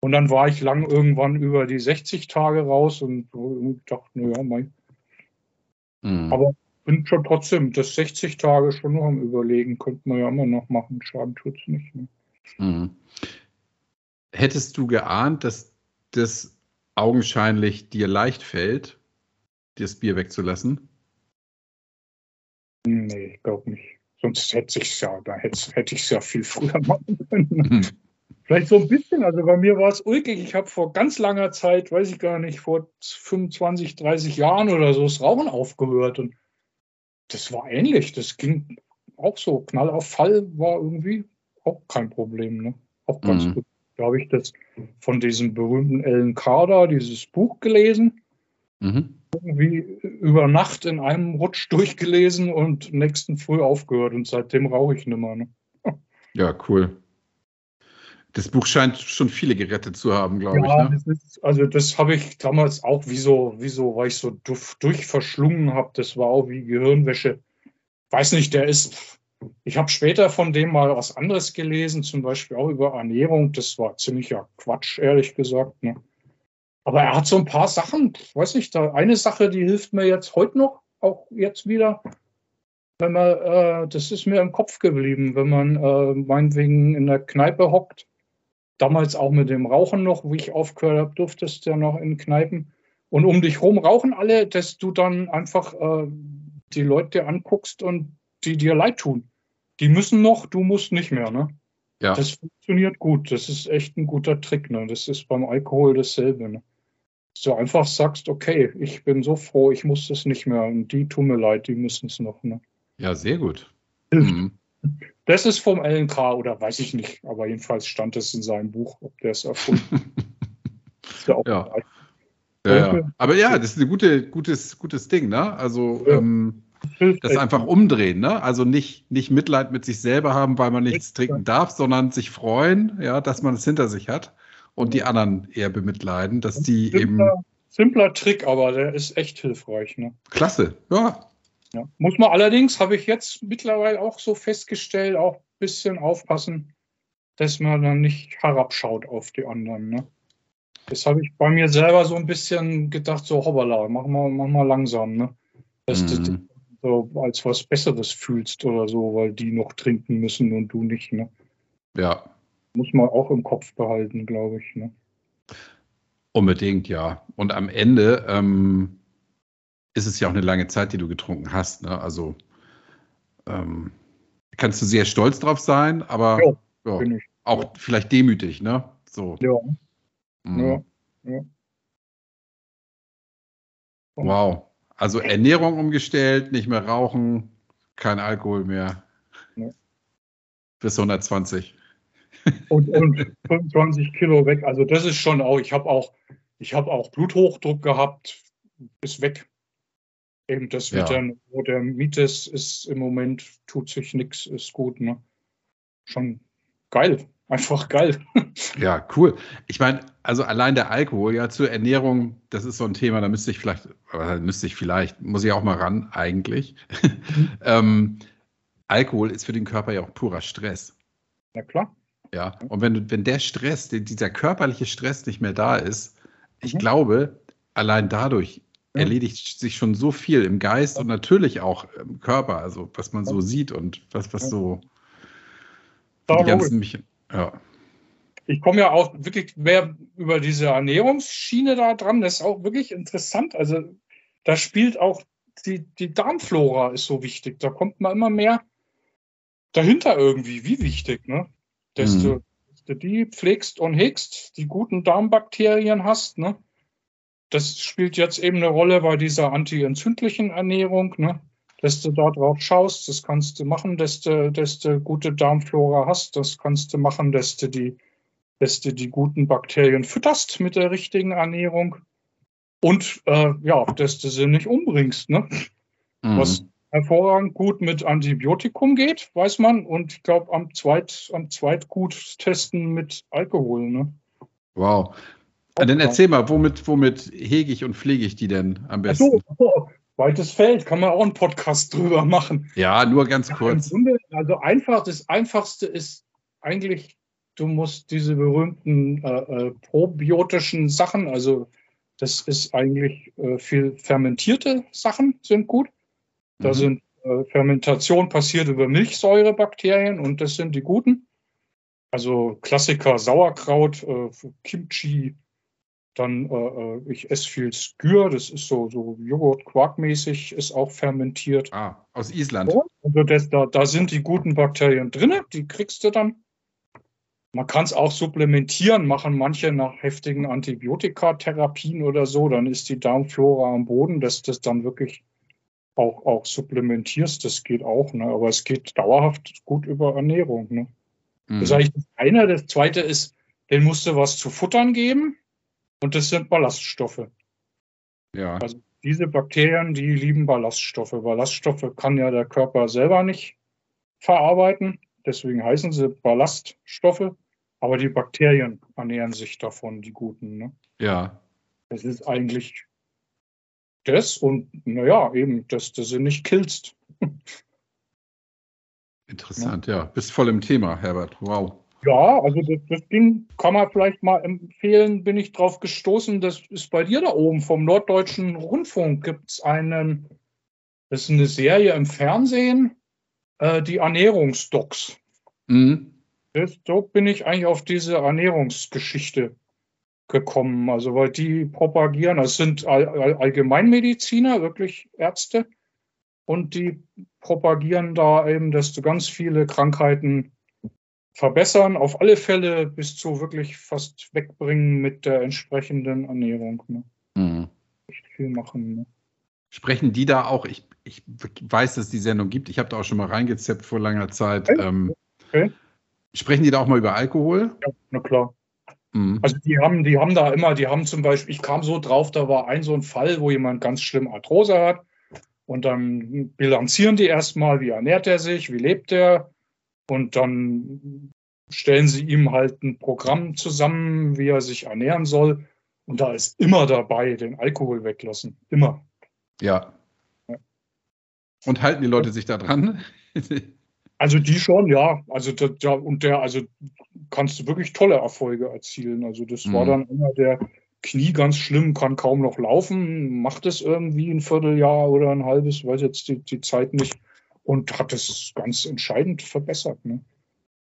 Und dann war ich lang irgendwann über die 60 Tage raus und, und dachte, naja, mein. Mhm. Aber bin schon trotzdem das 60 Tage schon noch am Überlegen, könnte man ja immer noch machen. Schaden tut es nicht. Ne? Mhm. Hättest du geahnt, dass das augenscheinlich dir leicht fällt, dir das Bier wegzulassen? Nee, ich glaube nicht. Sonst hätte ich es ja, da hätte, hätte ich es ja viel früher machen können. Mhm. Vielleicht so ein bisschen, also bei mir war es ulkig. Ich habe vor ganz langer Zeit, weiß ich gar nicht, vor 25, 30 Jahren oder so das Rauchen aufgehört und das war ähnlich. Das ging auch so. Knall auf Fall war irgendwie auch kein Problem. Ne? Auch ganz mhm. gut. Da habe ich das von diesem berühmten Ellen Carter, dieses Buch gelesen. Mhm. Irgendwie über Nacht in einem Rutsch durchgelesen und nächsten Früh aufgehört. Und seitdem rauche ich nicht mehr. Ne? Ja, cool. Das Buch scheint schon viele gerettet zu haben, glaube ja, ich. Ne? Das ist, also das habe ich damals auch, wieso, wieso, weil ich so durchverschlungen habe, das war auch wie Gehirnwäsche. Weiß nicht, der ist. Ich habe später von dem mal was anderes gelesen, zum Beispiel auch über Ernährung. Das war ziemlicher Quatsch, ehrlich gesagt. Ne? Aber er hat so ein paar Sachen, weiß nicht, da eine Sache, die hilft mir jetzt heute noch, auch jetzt wieder. Wenn man, äh, das ist mir im Kopf geblieben, wenn man äh, meinetwegen in der Kneipe hockt damals auch mit dem Rauchen noch, wie ich aufgehört habe, durftest du ja noch in Kneipen. Und um dich rum rauchen alle, dass du dann einfach äh, die Leute anguckst und die dir leid tun. Die müssen noch, du musst nicht mehr. Ne? Ja. Das funktioniert gut. Das ist echt ein guter Trick. Ne? Das ist beim Alkohol dasselbe. Ne? Dass du einfach sagst, okay, ich bin so froh, ich muss das nicht mehr. Und die tun mir leid, die müssen es noch. Ne? Ja, sehr gut. Mhm. Das ist vom LNK oder weiß ich nicht, aber jedenfalls stand es in seinem Buch, ob der es erfunden ist. Ja, ja. Ja, ja. Aber ja, das ist ein gute, gutes, gutes Ding, ne? Also ähm, das einfach umdrehen, ne? Also nicht, nicht Mitleid mit sich selber haben, weil man nichts trinken darf, sondern sich freuen, ja, dass man es hinter sich hat und die anderen eher bemitleiden, dass die simpler, eben. Simpler Trick, aber der ist echt hilfreich, ne? Klasse, ja. Ja. Muss man allerdings, habe ich jetzt mittlerweile auch so festgestellt, auch ein bisschen aufpassen, dass man dann nicht herabschaut auf die anderen. Ne? Das habe ich bei mir selber so ein bisschen gedacht, so hoppala, mach mal, mach mal langsam, ne? Dass mhm. du dich so als was Besseres fühlst oder so, weil die noch trinken müssen und du nicht, ne? Ja. Muss man auch im Kopf behalten, glaube ich, ne? Unbedingt, ja. Und am Ende ähm, ist es ja auch eine lange Zeit, die du getrunken hast, ne? Also ähm, kannst du sehr stolz drauf sein, aber ja, ja, auch vielleicht demütig, ne? So. Ja. Mhm. Ja. Wow. Also Ernährung umgestellt, nicht mehr rauchen, kein Alkohol mehr. Bis 120. Und, und 25 Kilo weg. Also das ist schon auch, ich habe auch, ich habe auch Bluthochdruck gehabt, ist weg. Eben das ja. mit der, wo der Mites ist im Moment, tut sich nichts, ist gut. Ne? Schon geil einfach geil. Ja, cool. Ich meine, also allein der Alkohol, ja, zur Ernährung, das ist so ein Thema, da müsste ich vielleicht, müsste ich vielleicht, muss ich auch mal ran, eigentlich. Mhm. ähm, Alkohol ist für den Körper ja auch purer Stress. Na klar. Ja, und wenn, wenn der Stress, dieser körperliche Stress nicht mehr da ist, ich mhm. glaube, allein dadurch ja. erledigt sich schon so viel im Geist und natürlich auch im Körper, also was man so sieht und was, was so die ganzen Mechanismen. Ja. Ich komme ja auch wirklich mehr über diese Ernährungsschiene da dran. Das ist auch wirklich interessant. Also da spielt auch die, die Darmflora ist so wichtig. Da kommt man immer mehr dahinter irgendwie. Wie wichtig, ne? Dass, mhm. du die pflegst und hegst, die guten Darmbakterien hast, ne? Das spielt jetzt eben eine Rolle bei dieser antientzündlichen Ernährung, ne? dass du da drauf schaust. Das kannst du machen, dass du, dass du gute Darmflora hast. Das kannst du machen, dass du die, dass du die guten Bakterien fütterst mit der richtigen Ernährung. Und äh, ja, dass du sie nicht umbringst. Ne? Mhm. Was hervorragend gut mit Antibiotikum geht, weiß man. Und ich glaube, am zweit, am zweit gut testen mit Alkohol. Ne? Wow. Dann erzähl mal, womit, womit hege ich und pflege ich die denn am besten? Ach so, Weites Feld, kann man auch einen Podcast drüber machen. Ja, nur ganz kurz. Grunde, also einfach, das Einfachste ist eigentlich, du musst diese berühmten äh, äh, probiotischen Sachen, also das ist eigentlich äh, viel fermentierte Sachen sind gut. Da mhm. sind äh, Fermentation passiert über Milchsäurebakterien und das sind die guten. Also Klassiker Sauerkraut, äh, Kimchi, dann, äh, äh, ich esse viel Skür, das ist so, so Joghurt-Quark-mäßig, ist auch fermentiert. Ah, aus Island. Also das, da, da sind die guten Bakterien drin, die kriegst du dann. Man kann es auch supplementieren, machen manche nach heftigen Antibiotikatherapien oder so, dann ist die Darmflora am Boden, dass das dann wirklich auch, auch supplementierst, das geht auch, ne? aber es geht dauerhaft gut über Ernährung. Ne? Mhm. Das ist eigentlich das eine. Das zweite ist, den musst du was zu futtern geben. Und das sind Ballaststoffe. Ja. Also diese Bakterien, die lieben Ballaststoffe. Ballaststoffe kann ja der Körper selber nicht verarbeiten. Deswegen heißen sie Ballaststoffe. Aber die Bakterien ernähren sich davon, die guten. Ne? Ja. Das ist eigentlich das und naja, eben, dass du sie nicht killst. Interessant, ja. ja. Bist voll im Thema, Herbert. Wow. Ja, also das, das Ding kann man vielleicht mal empfehlen, bin ich drauf gestoßen. Das ist bei dir da oben vom Norddeutschen Rundfunk gibt es einen, das ist eine Serie im Fernsehen, äh, die Ernährungsdocs. Mhm. Das, so bin ich eigentlich auf diese Ernährungsgeschichte gekommen. Also weil die propagieren, das sind All All Allgemeinmediziner, wirklich Ärzte, und die propagieren da eben, dass du ganz viele Krankheiten verbessern, auf alle Fälle bis zu wirklich fast wegbringen mit der entsprechenden Ernährung. Ne? Mhm. Echt viel machen. Ne? Sprechen die da auch, ich, ich weiß, dass es die Sendung gibt, ich habe da auch schon mal reingezeppt vor langer Zeit. Okay. Ähm, okay. Sprechen die da auch mal über Alkohol? Ja, na klar. Mhm. Also die haben, die haben da immer, die haben zum Beispiel, ich kam so drauf, da war ein so ein Fall, wo jemand ganz schlimm Arthrose hat. Und dann bilanzieren die erstmal, wie ernährt er sich, wie lebt er, und dann stellen sie ihm halt ein Programm zusammen, wie er sich ernähren soll. Und da ist immer dabei, den Alkohol weglassen. Immer. Ja. ja. Und halten die Leute sich da dran? Also die schon, ja. Also da, und der, also kannst du wirklich tolle Erfolge erzielen. Also das mhm. war dann einer, der Knie ganz schlimm, kann kaum noch laufen, macht es irgendwie ein Vierteljahr oder ein halbes, weiß jetzt die, die Zeit nicht, und hat es ganz entscheidend verbessert. Ne?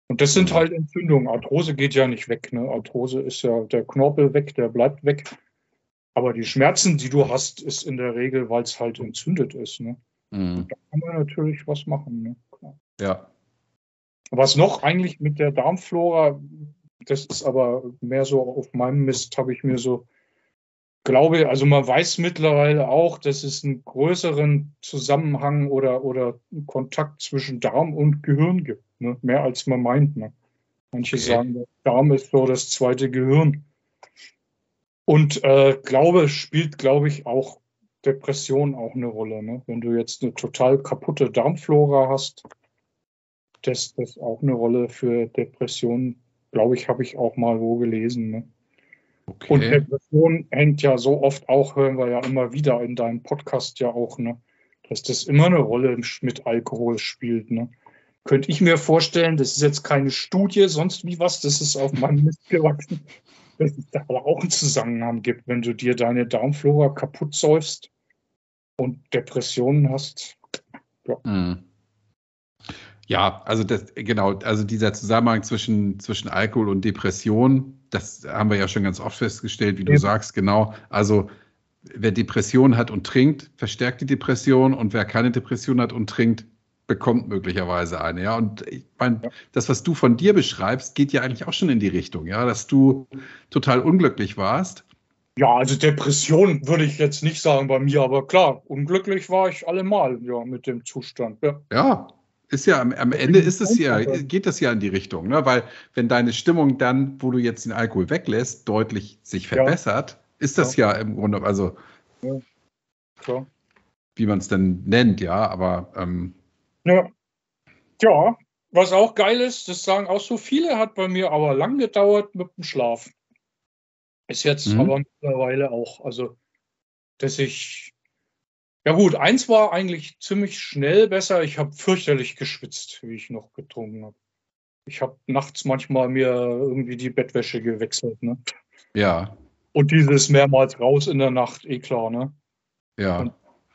Und das sind mhm. halt Entzündungen. Arthrose geht ja nicht weg. Ne? Arthrose ist ja der Knorpel weg, der bleibt weg. Aber die Schmerzen, die du hast, ist in der Regel, weil es halt entzündet ist. Ne? Mhm. Da kann man natürlich was machen. Ne? Ja. Was noch eigentlich mit der Darmflora, das ist aber mehr so auf meinem Mist, habe ich mir so, glaube, also man weiß mittlerweile auch, dass es einen größeren Zusammenhang oder, oder Kontakt zwischen Darm und Gehirn gibt. Ne? Mehr als man meint. Ne? Manche okay. sagen, Darm ist so das zweite Gehirn. Und äh, Glaube spielt, glaube ich, auch Depression auch eine Rolle. Ne? Wenn du jetzt eine total kaputte Darmflora hast, das ist auch eine Rolle für Depressionen, glaube ich, habe ich auch mal wo gelesen. Okay. Und Depression hängt ja so oft auch, hören wir ja immer wieder in deinem Podcast ja auch, ne? dass das immer eine Rolle mit Alkohol spielt. Ne? Könnte ich mir vorstellen, das ist jetzt keine Studie, sonst wie was, das ist auf meinem Mist gewachsen, dass es da aber auch einen Zusammenhang gibt, wenn du dir deine Darmflora kaputt säufst und Depressionen hast. Ja. Mhm. Ja, also das, genau, also dieser Zusammenhang zwischen, zwischen Alkohol und Depression, das haben wir ja schon ganz oft festgestellt, wie du ja. sagst, genau. Also wer Depression hat und trinkt, verstärkt die Depression und wer keine Depression hat und trinkt, bekommt möglicherweise eine. Ja, und ich meine, ja. das, was du von dir beschreibst, geht ja eigentlich auch schon in die Richtung, ja, dass du total unglücklich warst. Ja, also Depression würde ich jetzt nicht sagen bei mir, aber klar, unglücklich war ich allemal, ja, mit dem Zustand. Ja, ja ist ja am, am Ende ist es ja, geht das ja in die Richtung, ne? Weil wenn deine Stimmung dann, wo du jetzt den Alkohol weglässt, deutlich sich verbessert, ja. ist das ja. ja. im Grunde, also ja. Wie man es denn nennt, ja, aber ähm, ja. ja, was auch geil ist, das sagen auch so viele, hat bei mir aber lang gedauert mit dem Schlaf. Ist jetzt mhm. aber mittlerweile auch, also dass ich ja gut, eins war eigentlich ziemlich schnell besser. Ich habe fürchterlich geschwitzt, wie ich noch getrunken habe. Ich habe nachts manchmal mir irgendwie die Bettwäsche gewechselt. Ne? Ja. Und dieses mehrmals raus in der Nacht, eh klar, ne? Ja.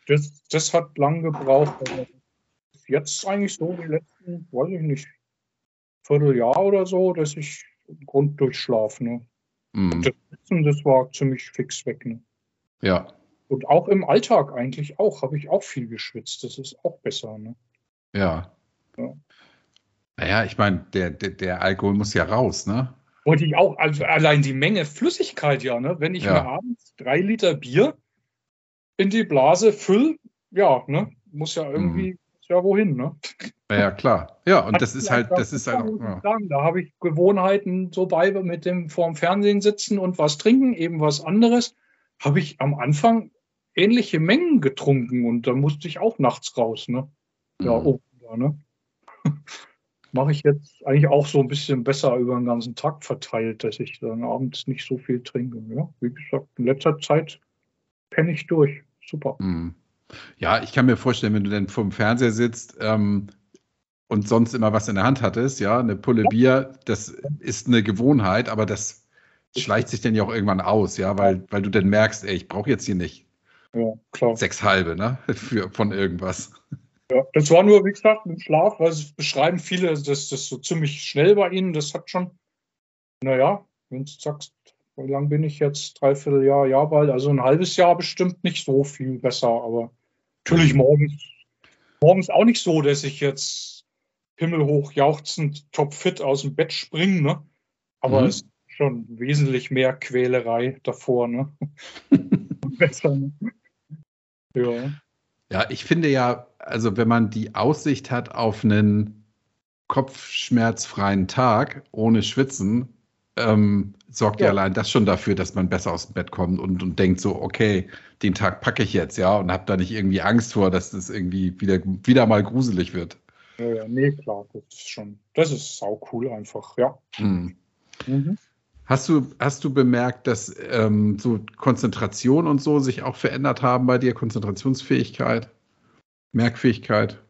das, das hat lang gebraucht. Jetzt eigentlich so die letzten, weiß ich nicht, Vierteljahr oder so, dass ich Grund durchschlafe. Ne? Mm. Das, das war ziemlich fix weg. Ne? Ja. Und auch im Alltag eigentlich auch, habe ich auch viel geschwitzt. Das ist auch besser. Ne? Ja. ja. Naja, ich meine, der, der, der, Alkohol muss ja raus, ne? Wollte ich auch, also allein die Menge Flüssigkeit ja, ne? Wenn ich ja. mir abends drei Liter Bier in die Blase fülle, ja, ne? Muss ja irgendwie, mhm. ja wohin, ne? Ja, klar. Ja, und Hat das ist halt, das ist halt. Ja. Da habe ich Gewohnheiten so bei mit dem vorm Fernsehen sitzen und was trinken, eben was anderes. Habe ich am Anfang ähnliche Mengen getrunken und da musste ich auch nachts raus. Ne? Ja, mhm. oh, ja, ne? Mache ich jetzt eigentlich auch so ein bisschen besser über den ganzen Tag verteilt, dass ich dann abends nicht so viel trinke. Ja, wie gesagt, in letzter Zeit penne ich durch. Super. Mhm. Ja, ich kann mir vorstellen, wenn du dann vorm Fernseher sitzt ähm, und sonst immer was in der Hand hattest, ja, eine Pulle ja. Bier, das ist eine Gewohnheit, aber das schleicht sich dann ja auch irgendwann aus, ja, weil, weil du dann merkst, ey, ich brauche jetzt hier nicht ja, klar. Sechs halbe, ne? Für, von irgendwas. Ja, das war nur, wie gesagt, im Schlaf, weil es beschreiben viele, dass das so ziemlich schnell bei ihnen, das hat schon, naja, wenn du sagst, wie lange bin ich jetzt? Dreiviertel Jahr, Jahr bald, also ein halbes Jahr bestimmt nicht so viel besser, aber natürlich morgens, morgens auch nicht so, dass ich jetzt himmelhoch jauchzend topfit aus dem Bett springe, ne? Aber mhm. es ist schon wesentlich mehr Quälerei davor, ne? besser, ne? Ja. Ja, ich finde ja, also wenn man die Aussicht hat auf einen kopfschmerzfreien Tag ohne Schwitzen, ähm, sorgt ja. ja. allein das schon dafür, dass man besser aus dem Bett kommt und, und denkt so, okay, den Tag packe ich jetzt, ja, und habe da nicht irgendwie Angst vor, dass das irgendwie wieder, wieder mal gruselig wird. Ja, ja, nee, klar, das ist schon, das ist sau cool einfach, ja. Hm. Mhm. Hast du, hast du bemerkt, dass ähm, so Konzentration und so sich auch verändert haben bei dir, Konzentrationsfähigkeit? Merkfähigkeit?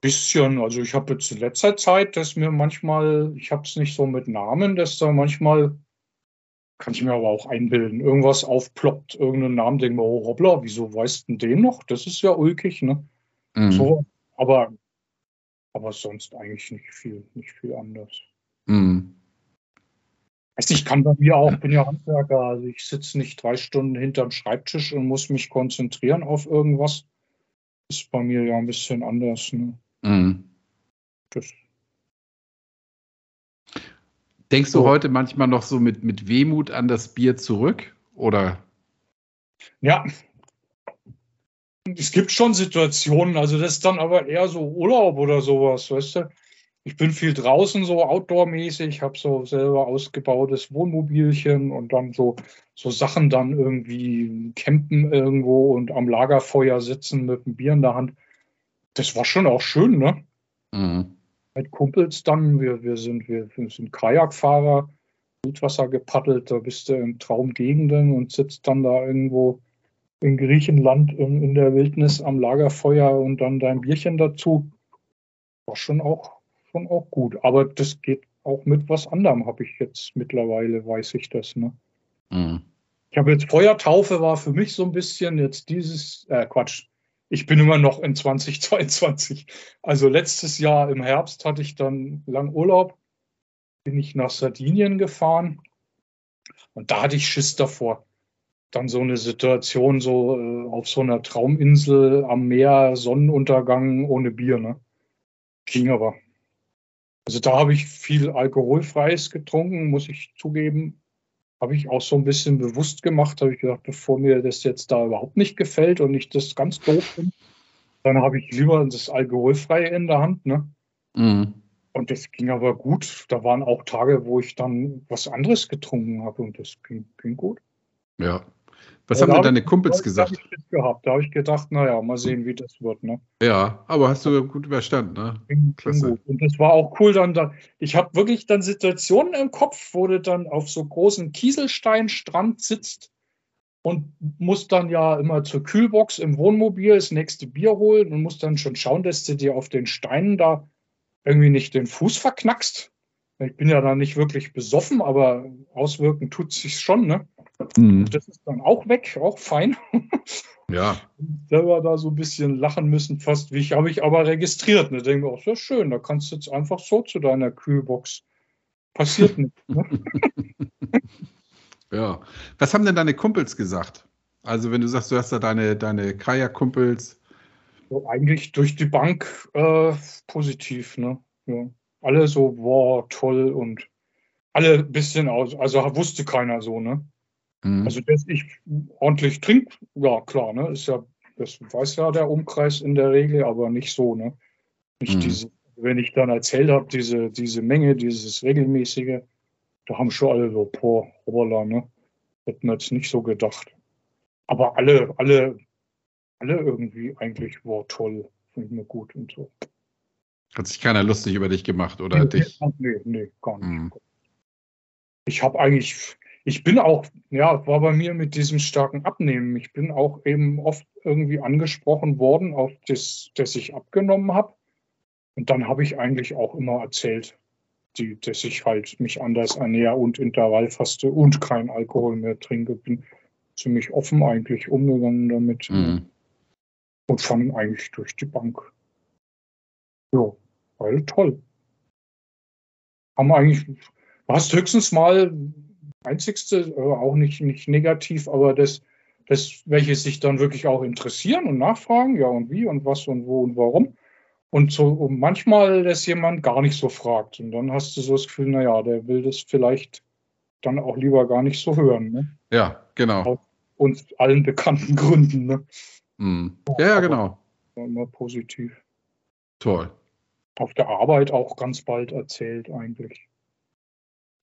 Bisschen, also ich habe jetzt in letzter Zeit, dass mir manchmal, ich habe es nicht so mit Namen, dass da manchmal, kann ich mir aber auch einbilden, irgendwas aufploppt, irgendeinen Namen, denke mir, oh hoppla, wieso weißt du den noch? Das ist ja ulkig, ne? Mhm. So, aber, aber sonst eigentlich nicht viel, nicht viel anders. Mhm. Also ich kann bei mir auch, bin ja Handwerker, also ich sitze nicht drei Stunden hinterm Schreibtisch und muss mich konzentrieren auf irgendwas. Ist bei mir ja ein bisschen anders. Ne? Mhm. Das. Denkst du heute manchmal noch so mit, mit Wehmut an das Bier zurück? Oder? Ja. Es gibt schon Situationen, also das ist dann aber eher so Urlaub oder sowas, weißt du? Ich bin viel draußen, so outdoor-mäßig, habe so selber ausgebautes Wohnmobilchen und dann so, so Sachen dann irgendwie campen irgendwo und am Lagerfeuer sitzen mit einem Bier in der Hand das war schon auch schön, ne? Mhm. Mit Kumpels dann, wir, wir, sind, wir, wir sind Kajakfahrer, Wildwasser gepaddelt, da bist du in Traumgegenden und sitzt dann da irgendwo in Griechenland in, in der Wildnis am Lagerfeuer und dann dein Bierchen dazu. War schon auch, schon auch gut. Aber das geht auch mit was anderem, habe ich jetzt mittlerweile, weiß ich das. Ne? Mhm. Ich habe jetzt Feuertaufe war für mich so ein bisschen jetzt dieses, äh, Quatsch, ich bin immer noch in 2022. Also letztes Jahr im Herbst hatte ich dann lang Urlaub, bin ich nach Sardinien gefahren und da hatte ich Schiss davor. Dann so eine Situation so äh, auf so einer Trauminsel am Meer, Sonnenuntergang ohne Bier, ne? Ging aber. Also da habe ich viel alkoholfreies getrunken, muss ich zugeben habe ich auch so ein bisschen bewusst gemacht, habe ich gedacht, bevor mir das jetzt da überhaupt nicht gefällt und ich das ganz doof finde, dann habe ich lieber das Alkoholfreie in der Hand. Ne? Mhm. Und das ging aber gut. Da waren auch Tage, wo ich dann was anderes getrunken habe und das ging, ging gut. Ja, was haben denn deine Kumpels gesagt? Ich gehabt. Da habe ich gedacht, naja, mal sehen, wie das wird. Ne? Ja, aber hast du gut überstanden. Ne? Klasse. Und das war auch cool dann. Da, ich habe wirklich dann Situationen im Kopf, wo du dann auf so großen Kieselsteinstrand sitzt und musst dann ja immer zur Kühlbox im Wohnmobil das nächste Bier holen und musst dann schon schauen, dass du dir auf den Steinen da irgendwie nicht den Fuß verknackst. Ich bin ja da nicht wirklich besoffen, aber auswirken tut es sich schon, ne? Mhm. Das ist dann auch weg, auch fein. Ja. Selber da so ein bisschen lachen müssen, fast wie ich, habe ich aber registriert. Ne? Denke auch, sehr schön, da kannst du jetzt einfach so zu deiner Kühlbox. Passiert nicht. Ne? ja. Was haben denn deine Kumpels gesagt? Also, wenn du sagst, du hast da deine, deine Kajak-Kumpels. So, eigentlich durch die Bank äh, positiv, ne? Ja alle so, wow, toll und alle ein bisschen aus, also wusste keiner so, ne? Mhm. Also, dass ich ordentlich trinke, ja, klar, ne? Ist ja, das weiß ja der Umkreis in der Regel, aber nicht so, ne? Nicht mhm. diese, wenn ich dann erzählt habe, diese, diese Menge, dieses regelmäßige, da haben schon alle so, boah, hoppala, ne? Hätten jetzt nicht so gedacht. Aber alle, alle, alle irgendwie eigentlich, wow, toll, finde ich mir gut und so. Hat sich keiner lustig über dich gemacht oder nee, dich? Nee, nee, gar nicht. Mhm. Ich habe eigentlich, ich bin auch, ja, war bei mir mit diesem starken Abnehmen. Ich bin auch eben oft irgendwie angesprochen worden, auf das, das ich abgenommen habe. Und dann habe ich eigentlich auch immer erzählt, die, dass ich halt mich anders ernähre und Intervallfaste und kein Alkohol mehr trinke. Bin ziemlich offen eigentlich umgegangen damit. Mhm. Und fand eigentlich durch die Bank. Ja, weil toll. Haben eigentlich, du hast höchstens mal einzigste, äh, auch nicht, nicht negativ, aber das, das, welche sich dann wirklich auch interessieren und nachfragen, ja und wie und was und wo und warum. Und so und manchmal, dass jemand gar nicht so fragt. Und dann hast du so das Gefühl, naja, der will das vielleicht dann auch lieber gar nicht so hören. Ne? Ja, genau. Aus uns allen bekannten Gründen. Ne? Mm. Ja, ja, genau. Immer positiv. Toll auf der Arbeit auch ganz bald erzählt eigentlich.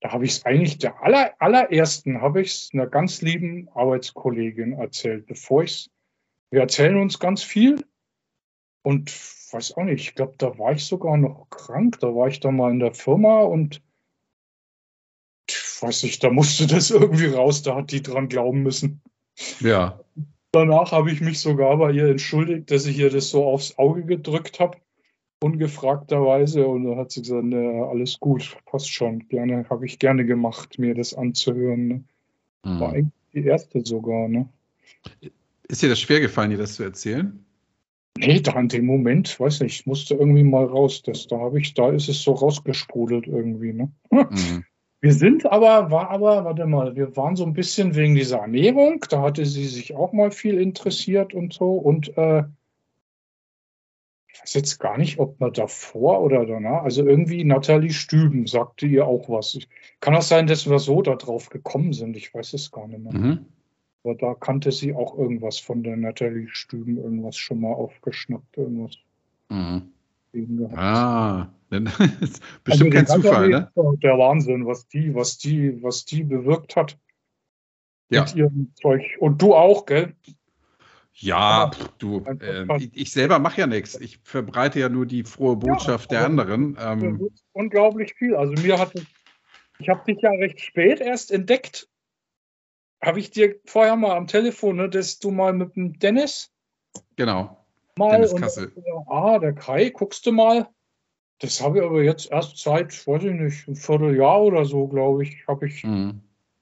Da habe ich es eigentlich der aller, allerersten, habe ich es einer ganz lieben Arbeitskollegin erzählt, bevor ich es, wir erzählen uns ganz viel und weiß auch nicht, ich glaube, da war ich sogar noch krank, da war ich da mal in der Firma und weiß nicht, da musste das irgendwie raus, da hat die dran glauben müssen. Ja. Danach habe ich mich sogar bei ihr entschuldigt, dass ich ihr das so aufs Auge gedrückt habe, ungefragterweise. Und dann hat sie gesagt, ne, alles gut, passt schon. Gerne, habe ich gerne gemacht, mir das anzuhören. Ne? Mhm. War eigentlich die erste sogar, ne? Ist dir das schwer gefallen, dir das zu erzählen? Nee, da in dem Moment, weiß nicht, musste irgendwie mal raus. Das, da habe ich, da ist es so rausgesprudelt irgendwie, ne? Mhm. Wir sind aber, war aber, warte mal, wir waren so ein bisschen wegen dieser Ernährung, da hatte sie sich auch mal viel interessiert und so. Und äh, ich weiß jetzt gar nicht, ob man davor oder danach, also irgendwie Nathalie Stüben sagte ihr auch was. Kann auch sein, dass wir so da drauf gekommen sind, ich weiß es gar nicht mehr. Mhm. Aber da kannte sie auch irgendwas von der Nathalie Stüben, irgendwas schon mal aufgeschnappt, irgendwas. Mhm. Ah, dann ist bestimmt also kein Zufall, ne? Der Wahnsinn, was die, was die, was die bewirkt hat. Ja. Mit ihrem Zeug. Und du auch, gell? Ja, pff, du, äh, ich, ich, selber mache ja nichts. Ich verbreite ja nur die frohe Botschaft ja, der anderen. Ähm, unglaublich viel. Also mir hat ich habe dich ja recht spät erst entdeckt. Habe ich dir vorher mal am Telefon, ne, dass du mal mit dem Dennis. Genau mal. Dennis Kassel. Und, ah, der Kai, guckst du mal. Das habe ich aber jetzt erst seit, weiß ich nicht, ein Vierteljahr oder so, glaube ich, habe ich. Mhm.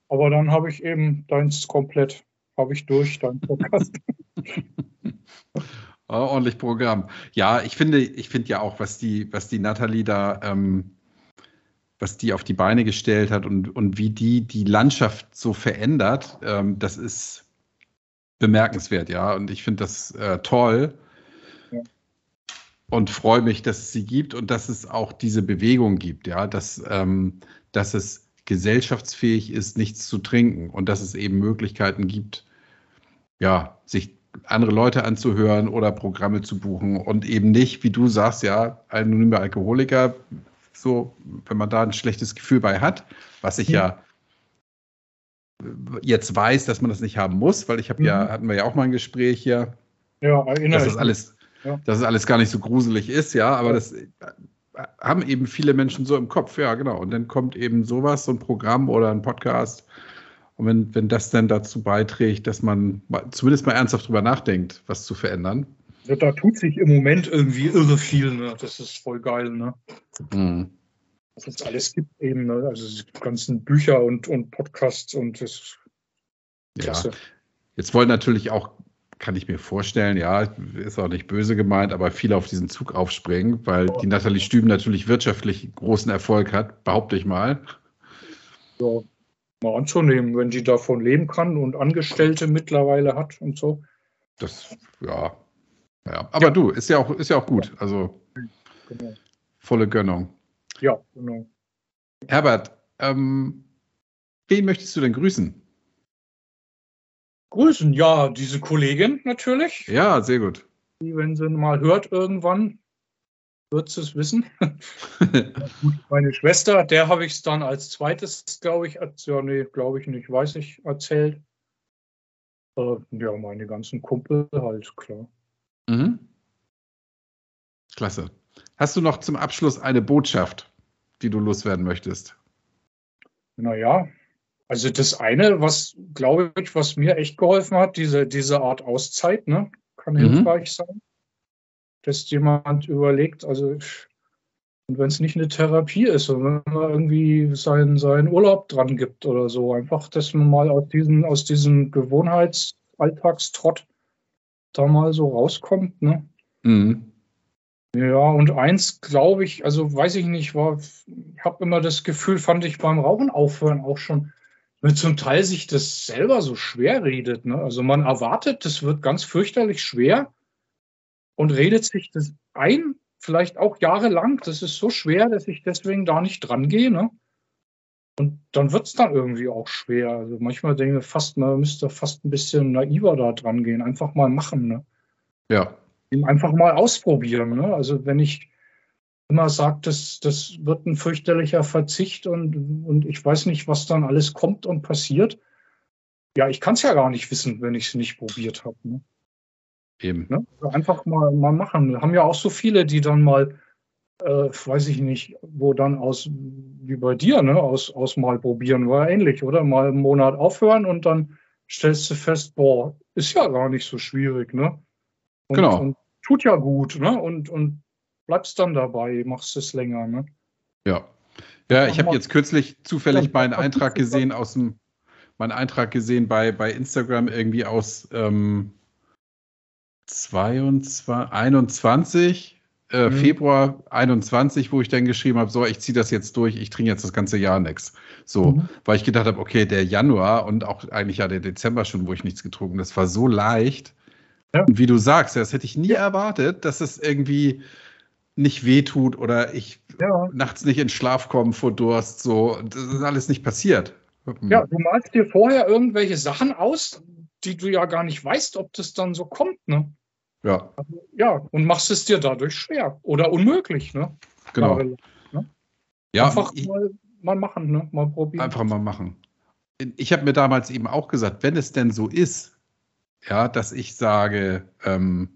Aber dann habe ich eben deins komplett, habe ich durch, dein Podcast. ordentlich Programm. Ja, ich finde, ich finde ja auch, was die, was die Nathalie da, ähm, was die auf die Beine gestellt hat und, und wie die die Landschaft so verändert, ähm, das ist bemerkenswert, ja. Und ich finde das äh, toll und freue mich, dass es sie gibt und dass es auch diese Bewegung gibt, ja, dass, ähm, dass es gesellschaftsfähig ist, nichts zu trinken und dass es eben Möglichkeiten gibt, ja, sich andere Leute anzuhören oder Programme zu buchen und eben nicht, wie du sagst, ja, anonyme Alkoholiker, so, wenn man da ein schlechtes Gefühl bei hat, was ich mhm. ja jetzt weiß, dass man das nicht haben muss, weil ich habe mhm. ja, hatten wir ja auch mal ein Gespräch hier, ja, dass das alles ja. dass es alles gar nicht so gruselig ist, ja, aber das äh, haben eben viele Menschen so im Kopf, ja, genau. Und dann kommt eben sowas, so ein Programm oder ein Podcast. Und wenn, wenn das dann dazu beiträgt, dass man zumindest mal ernsthaft drüber nachdenkt, was zu verändern. Ja, da tut sich im Moment irgendwie irre viel, ne? Das ist voll geil, ne? Mhm. Was es alles gibt eben, ne? Also die ganzen Bücher und, und Podcasts und das. Klasse. Ja. Jetzt wollen natürlich auch kann ich mir vorstellen, ja, ist auch nicht böse gemeint, aber viele auf diesen Zug aufspringen, weil die Nathalie Stüben natürlich wirtschaftlich großen Erfolg hat, behaupte ich mal. Ja, mal anzunehmen, wenn die davon leben kann und Angestellte mittlerweile hat und so. Das, ja. ja. Aber ja. du, ist ja auch, ist ja auch gut. Also genau. volle Gönnung. Ja, genau. Herbert, ähm, wen möchtest du denn grüßen? grüßen. Ja, diese Kollegin natürlich. Ja, sehr gut. Die, wenn sie mal hört irgendwann, wird sie es wissen. Meine Schwester, der habe ich es dann als zweites, glaube ich, ja, nee, glaube ich nicht, weiß ich, erzählt. Äh, ja, meine ganzen Kumpel halt, klar. Mhm. Klasse. Hast du noch zum Abschluss eine Botschaft, die du loswerden möchtest? Naja, also das eine, was glaube ich, was mir echt geholfen hat, diese, diese Art Auszeit, ne, kann mhm. hilfreich sein, dass jemand überlegt, also und wenn es nicht eine Therapie ist, und wenn man irgendwie seinen, seinen Urlaub dran gibt oder so, einfach, dass man mal aus diesem, aus diesem Gewohnheitsalltagstrott da mal so rauskommt, ne? Mhm. Ja, und eins glaube ich, also weiß ich nicht, war, ich habe immer das Gefühl, fand ich beim Rauchen aufhören auch schon, wenn zum Teil sich das selber so schwer redet. Ne? Also man erwartet, das wird ganz fürchterlich schwer und redet sich das ein, vielleicht auch jahrelang. Das ist so schwer, dass ich deswegen da nicht dran gehe. Ne? Und dann wird es dann irgendwie auch schwer. Also manchmal denke ich fast, man müsste fast ein bisschen naiver da dran gehen. Einfach mal machen. Ne? Ja. Einfach mal ausprobieren. Ne? Also wenn ich immer sagt, das, das wird ein fürchterlicher Verzicht und, und ich weiß nicht, was dann alles kommt und passiert. Ja, ich kann es ja gar nicht wissen, wenn ich es nicht probiert habe. Ne? Eben. Ne? Also einfach mal, mal machen. Wir haben ja auch so viele, die dann mal, äh, weiß ich nicht, wo dann aus, wie bei dir, ne, aus, aus mal probieren, war ähnlich, oder? Mal einen Monat aufhören und dann stellst du fest, boah, ist ja gar nicht so schwierig, ne? Und, Genau. Und tut ja gut, ne? Und, und bleibst dann dabei, machst es länger, ne? Ja. Ja, ich habe jetzt kürzlich zufällig meinen Eintrag gesehen aus dem, meinen Eintrag gesehen bei, bei Instagram irgendwie aus ähm, 22, 21, äh, Mhm. Februar 21, wo ich dann geschrieben habe, so, ich ziehe das jetzt durch, ich trinke jetzt das ganze Jahr nichts. So, Mhm. weil ich gedacht habe, okay, der Januar und auch eigentlich ja der Dezember schon, wo ich nichts getrunken, das war so leicht. Ja. Und wie du sagst, das hätte ich nie erwartet, dass es irgendwie nicht wehtut oder ich Ja. nachts nicht in Schlaf kommen vor Durst. So, das ist alles nicht passiert. Hm. ja, du malst dir vorher irgendwelche Sachen aus, die du ja gar nicht weißt, ob das dann so kommt, ne? Ja, Ja, und machst es dir dadurch schwer oder unmöglich, ne? genau. Jahrelang. Ja, Einfach ich, mal, mal machen, ne? Mal probieren. einfach mal machen. Ich habe mir damals eben auch gesagt, wenn es denn so ist, ja, dass ich sage, ähm,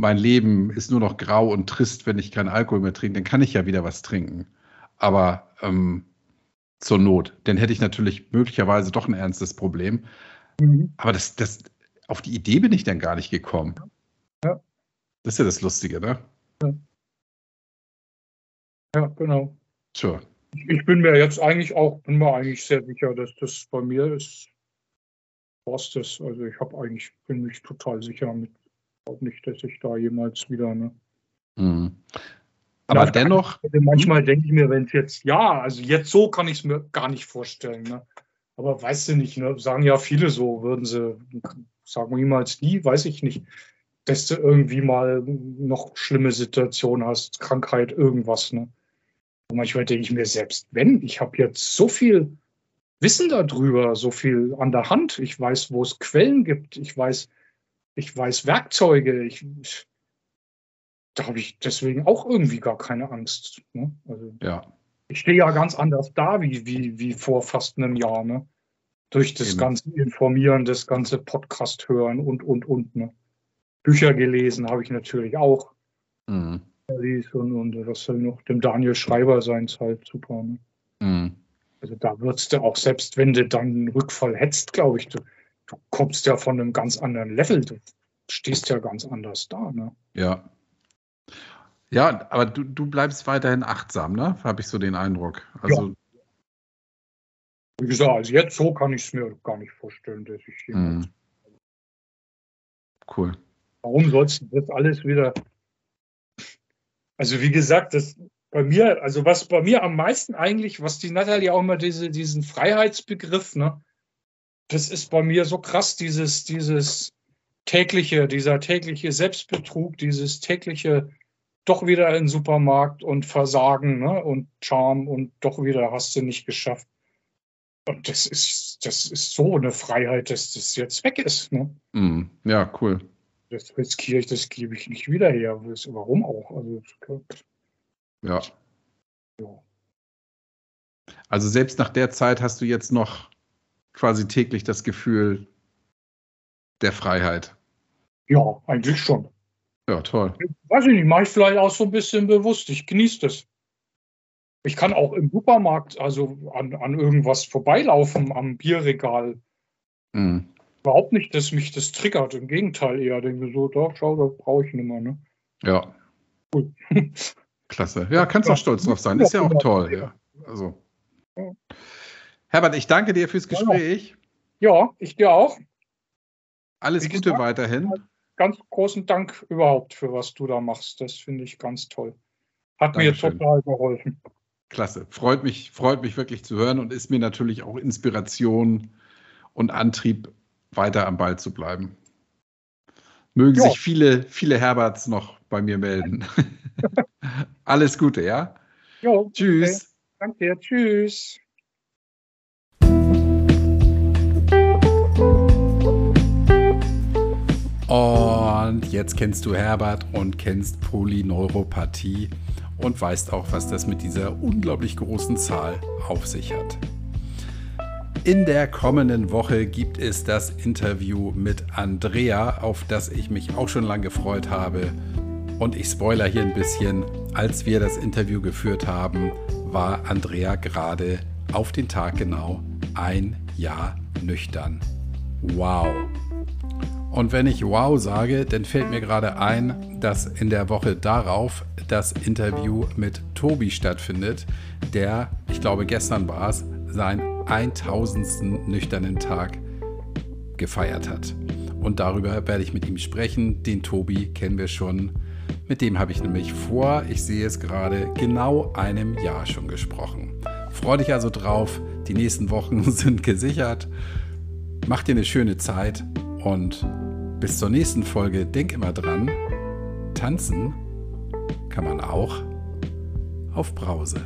mein Leben ist nur noch grau und trist, wenn ich keinen Alkohol mehr trinke, dann kann ich ja wieder was trinken. Aber ähm, zur Not, dann hätte ich natürlich möglicherweise doch ein ernstes Problem. Mhm. Aber das, das, auf die Idee bin ich dann gar nicht gekommen. Ja. Das ist ja das Lustige, ne? Ja, genau. Sure. Ich bin mir jetzt eigentlich auch, bin mir eigentlich sehr sicher, dass das bei mir ist. Was das? Also ich habe eigentlich, bin mich total sicher mit, glaube nicht, dass ich da jemals wieder, ne? Mhm. Ja, Aber dennoch, manchmal denke ich mir, wenn es jetzt, ja, also jetzt so kann ich es mir gar nicht vorstellen, ne? Aber weißt du nicht, ne? Sagen ja viele so, würden sie, sagen niemals nie, weiß ich nicht, dass du irgendwie mal noch schlimme Situationen hast, Krankheit, irgendwas, ne? Und manchmal denke ich mir, selbst wenn, ich habe jetzt so viel Wissen darüber, so viel an der Hand, ich weiß, wo es Quellen gibt, ich weiß, ich weiß Werkzeuge, ich, da habe ich deswegen auch irgendwie gar keine Angst. Ne? Also ja, ich stehe ja ganz anders da wie, wie, wie vor fast einem Jahr, ne? Durch das Eben. ganze Informieren, das ganze Podcast hören und, und, und, ne? Bücher gelesen habe ich natürlich auch. mhm. Und, und was soll noch? Dem Daniel Schreiber sein es halt super. Ne? Mhm. Also da würdest du auch, selbst wenn du dann einen Rückfall hättest, glaube ich, du, du kommst ja von einem ganz anderen Level. Du stehst ja ganz anders da. Ne? ja. Ja, aber du, du bleibst weiterhin achtsam, ne? Habe ich so den Eindruck. Also, Wie gesagt, also jetzt so kann ich es mir gar nicht vorstellen, dass ich hier. mhm. cool. Warum sollst du das alles wieder? Also wie gesagt, das bei mir, also was bei mir am meisten eigentlich, was die Natalie auch immer diese, diesen Freiheitsbegriff, ne, das ist bei mir so krass, dieses, dieses tägliche, dieser tägliche Selbstbetrug, dieses tägliche doch wieder in den Supermarkt und Versagen, ne, und Charme und doch wieder hast du nicht geschafft. Und das ist, das ist so eine Freiheit, dass das jetzt weg ist, ne? Mhm. Ja, cool. Das riskiere ich, das gebe ich nicht wieder her. Warum auch? Also, Ja. ja. Also selbst nach der Zeit hast du jetzt noch quasi täglich das Gefühl der Freiheit. ja, eigentlich schon. Ja, toll. Weiß ich nicht, mache ich vielleicht auch so ein bisschen bewusst. Ich genieße das. Ich kann auch im Supermarkt, also an, an irgendwas vorbeilaufen, am Bierregal. Mhm. Überhaupt nicht, dass mich das triggert. Im Gegenteil eher. Denke so, da, schau, das brauche ich nicht mehr. Ne? Ja. Cool. Klasse. Ja, kannst auch stolz drauf sein. Ist ja auch toll, ja. Also. Herbert, ich danke dir fürs Gespräch. Ja, ich dir auch. Alles Wie Gute gesagt, weiterhin. Ganz großen Dank überhaupt für was du da machst. Das finde ich ganz toll. Hat mir Dankeschön. total geholfen. Klasse. Freut mich, freut mich wirklich zu hören und ist mir natürlich auch Inspiration und Antrieb, weiter am Ball zu bleiben. Mögen Ja. sich viele, viele Herberts noch bei mir melden. Alles Gute, ja? Jo, Tschüss. danke dir. Tschüss. Und jetzt kennst du Herbert und kennst Polyneuropathie und weißt auch, was das mit dieser unglaublich großen Zahl auf sich hat. In der kommenden Woche gibt es das Interview mit Andrea, auf das ich mich auch schon lange gefreut habe. Und ich spoiler hier ein bisschen. Als wir das Interview geführt haben, war Andrea gerade auf den Tag genau ein Jahr nüchtern. Wow. Und wenn ich wow sage, dann fällt mir gerade ein, dass in der Woche darauf das Interview mit Tobi stattfindet, der, ich glaube gestern war es, seinen 1000. nüchternen Tag gefeiert hat. Und darüber werde ich mit ihm sprechen. Den Tobi kennen wir schon. Mit dem habe ich nämlich vor, ich sehe es gerade, genau einem Jahr schon gesprochen. Freue dich also drauf. Die nächsten Wochen sind gesichert. Mach dir eine schöne Zeit und bis zur nächsten Folge denk immer dran, tanzen kann man auch auf Brause.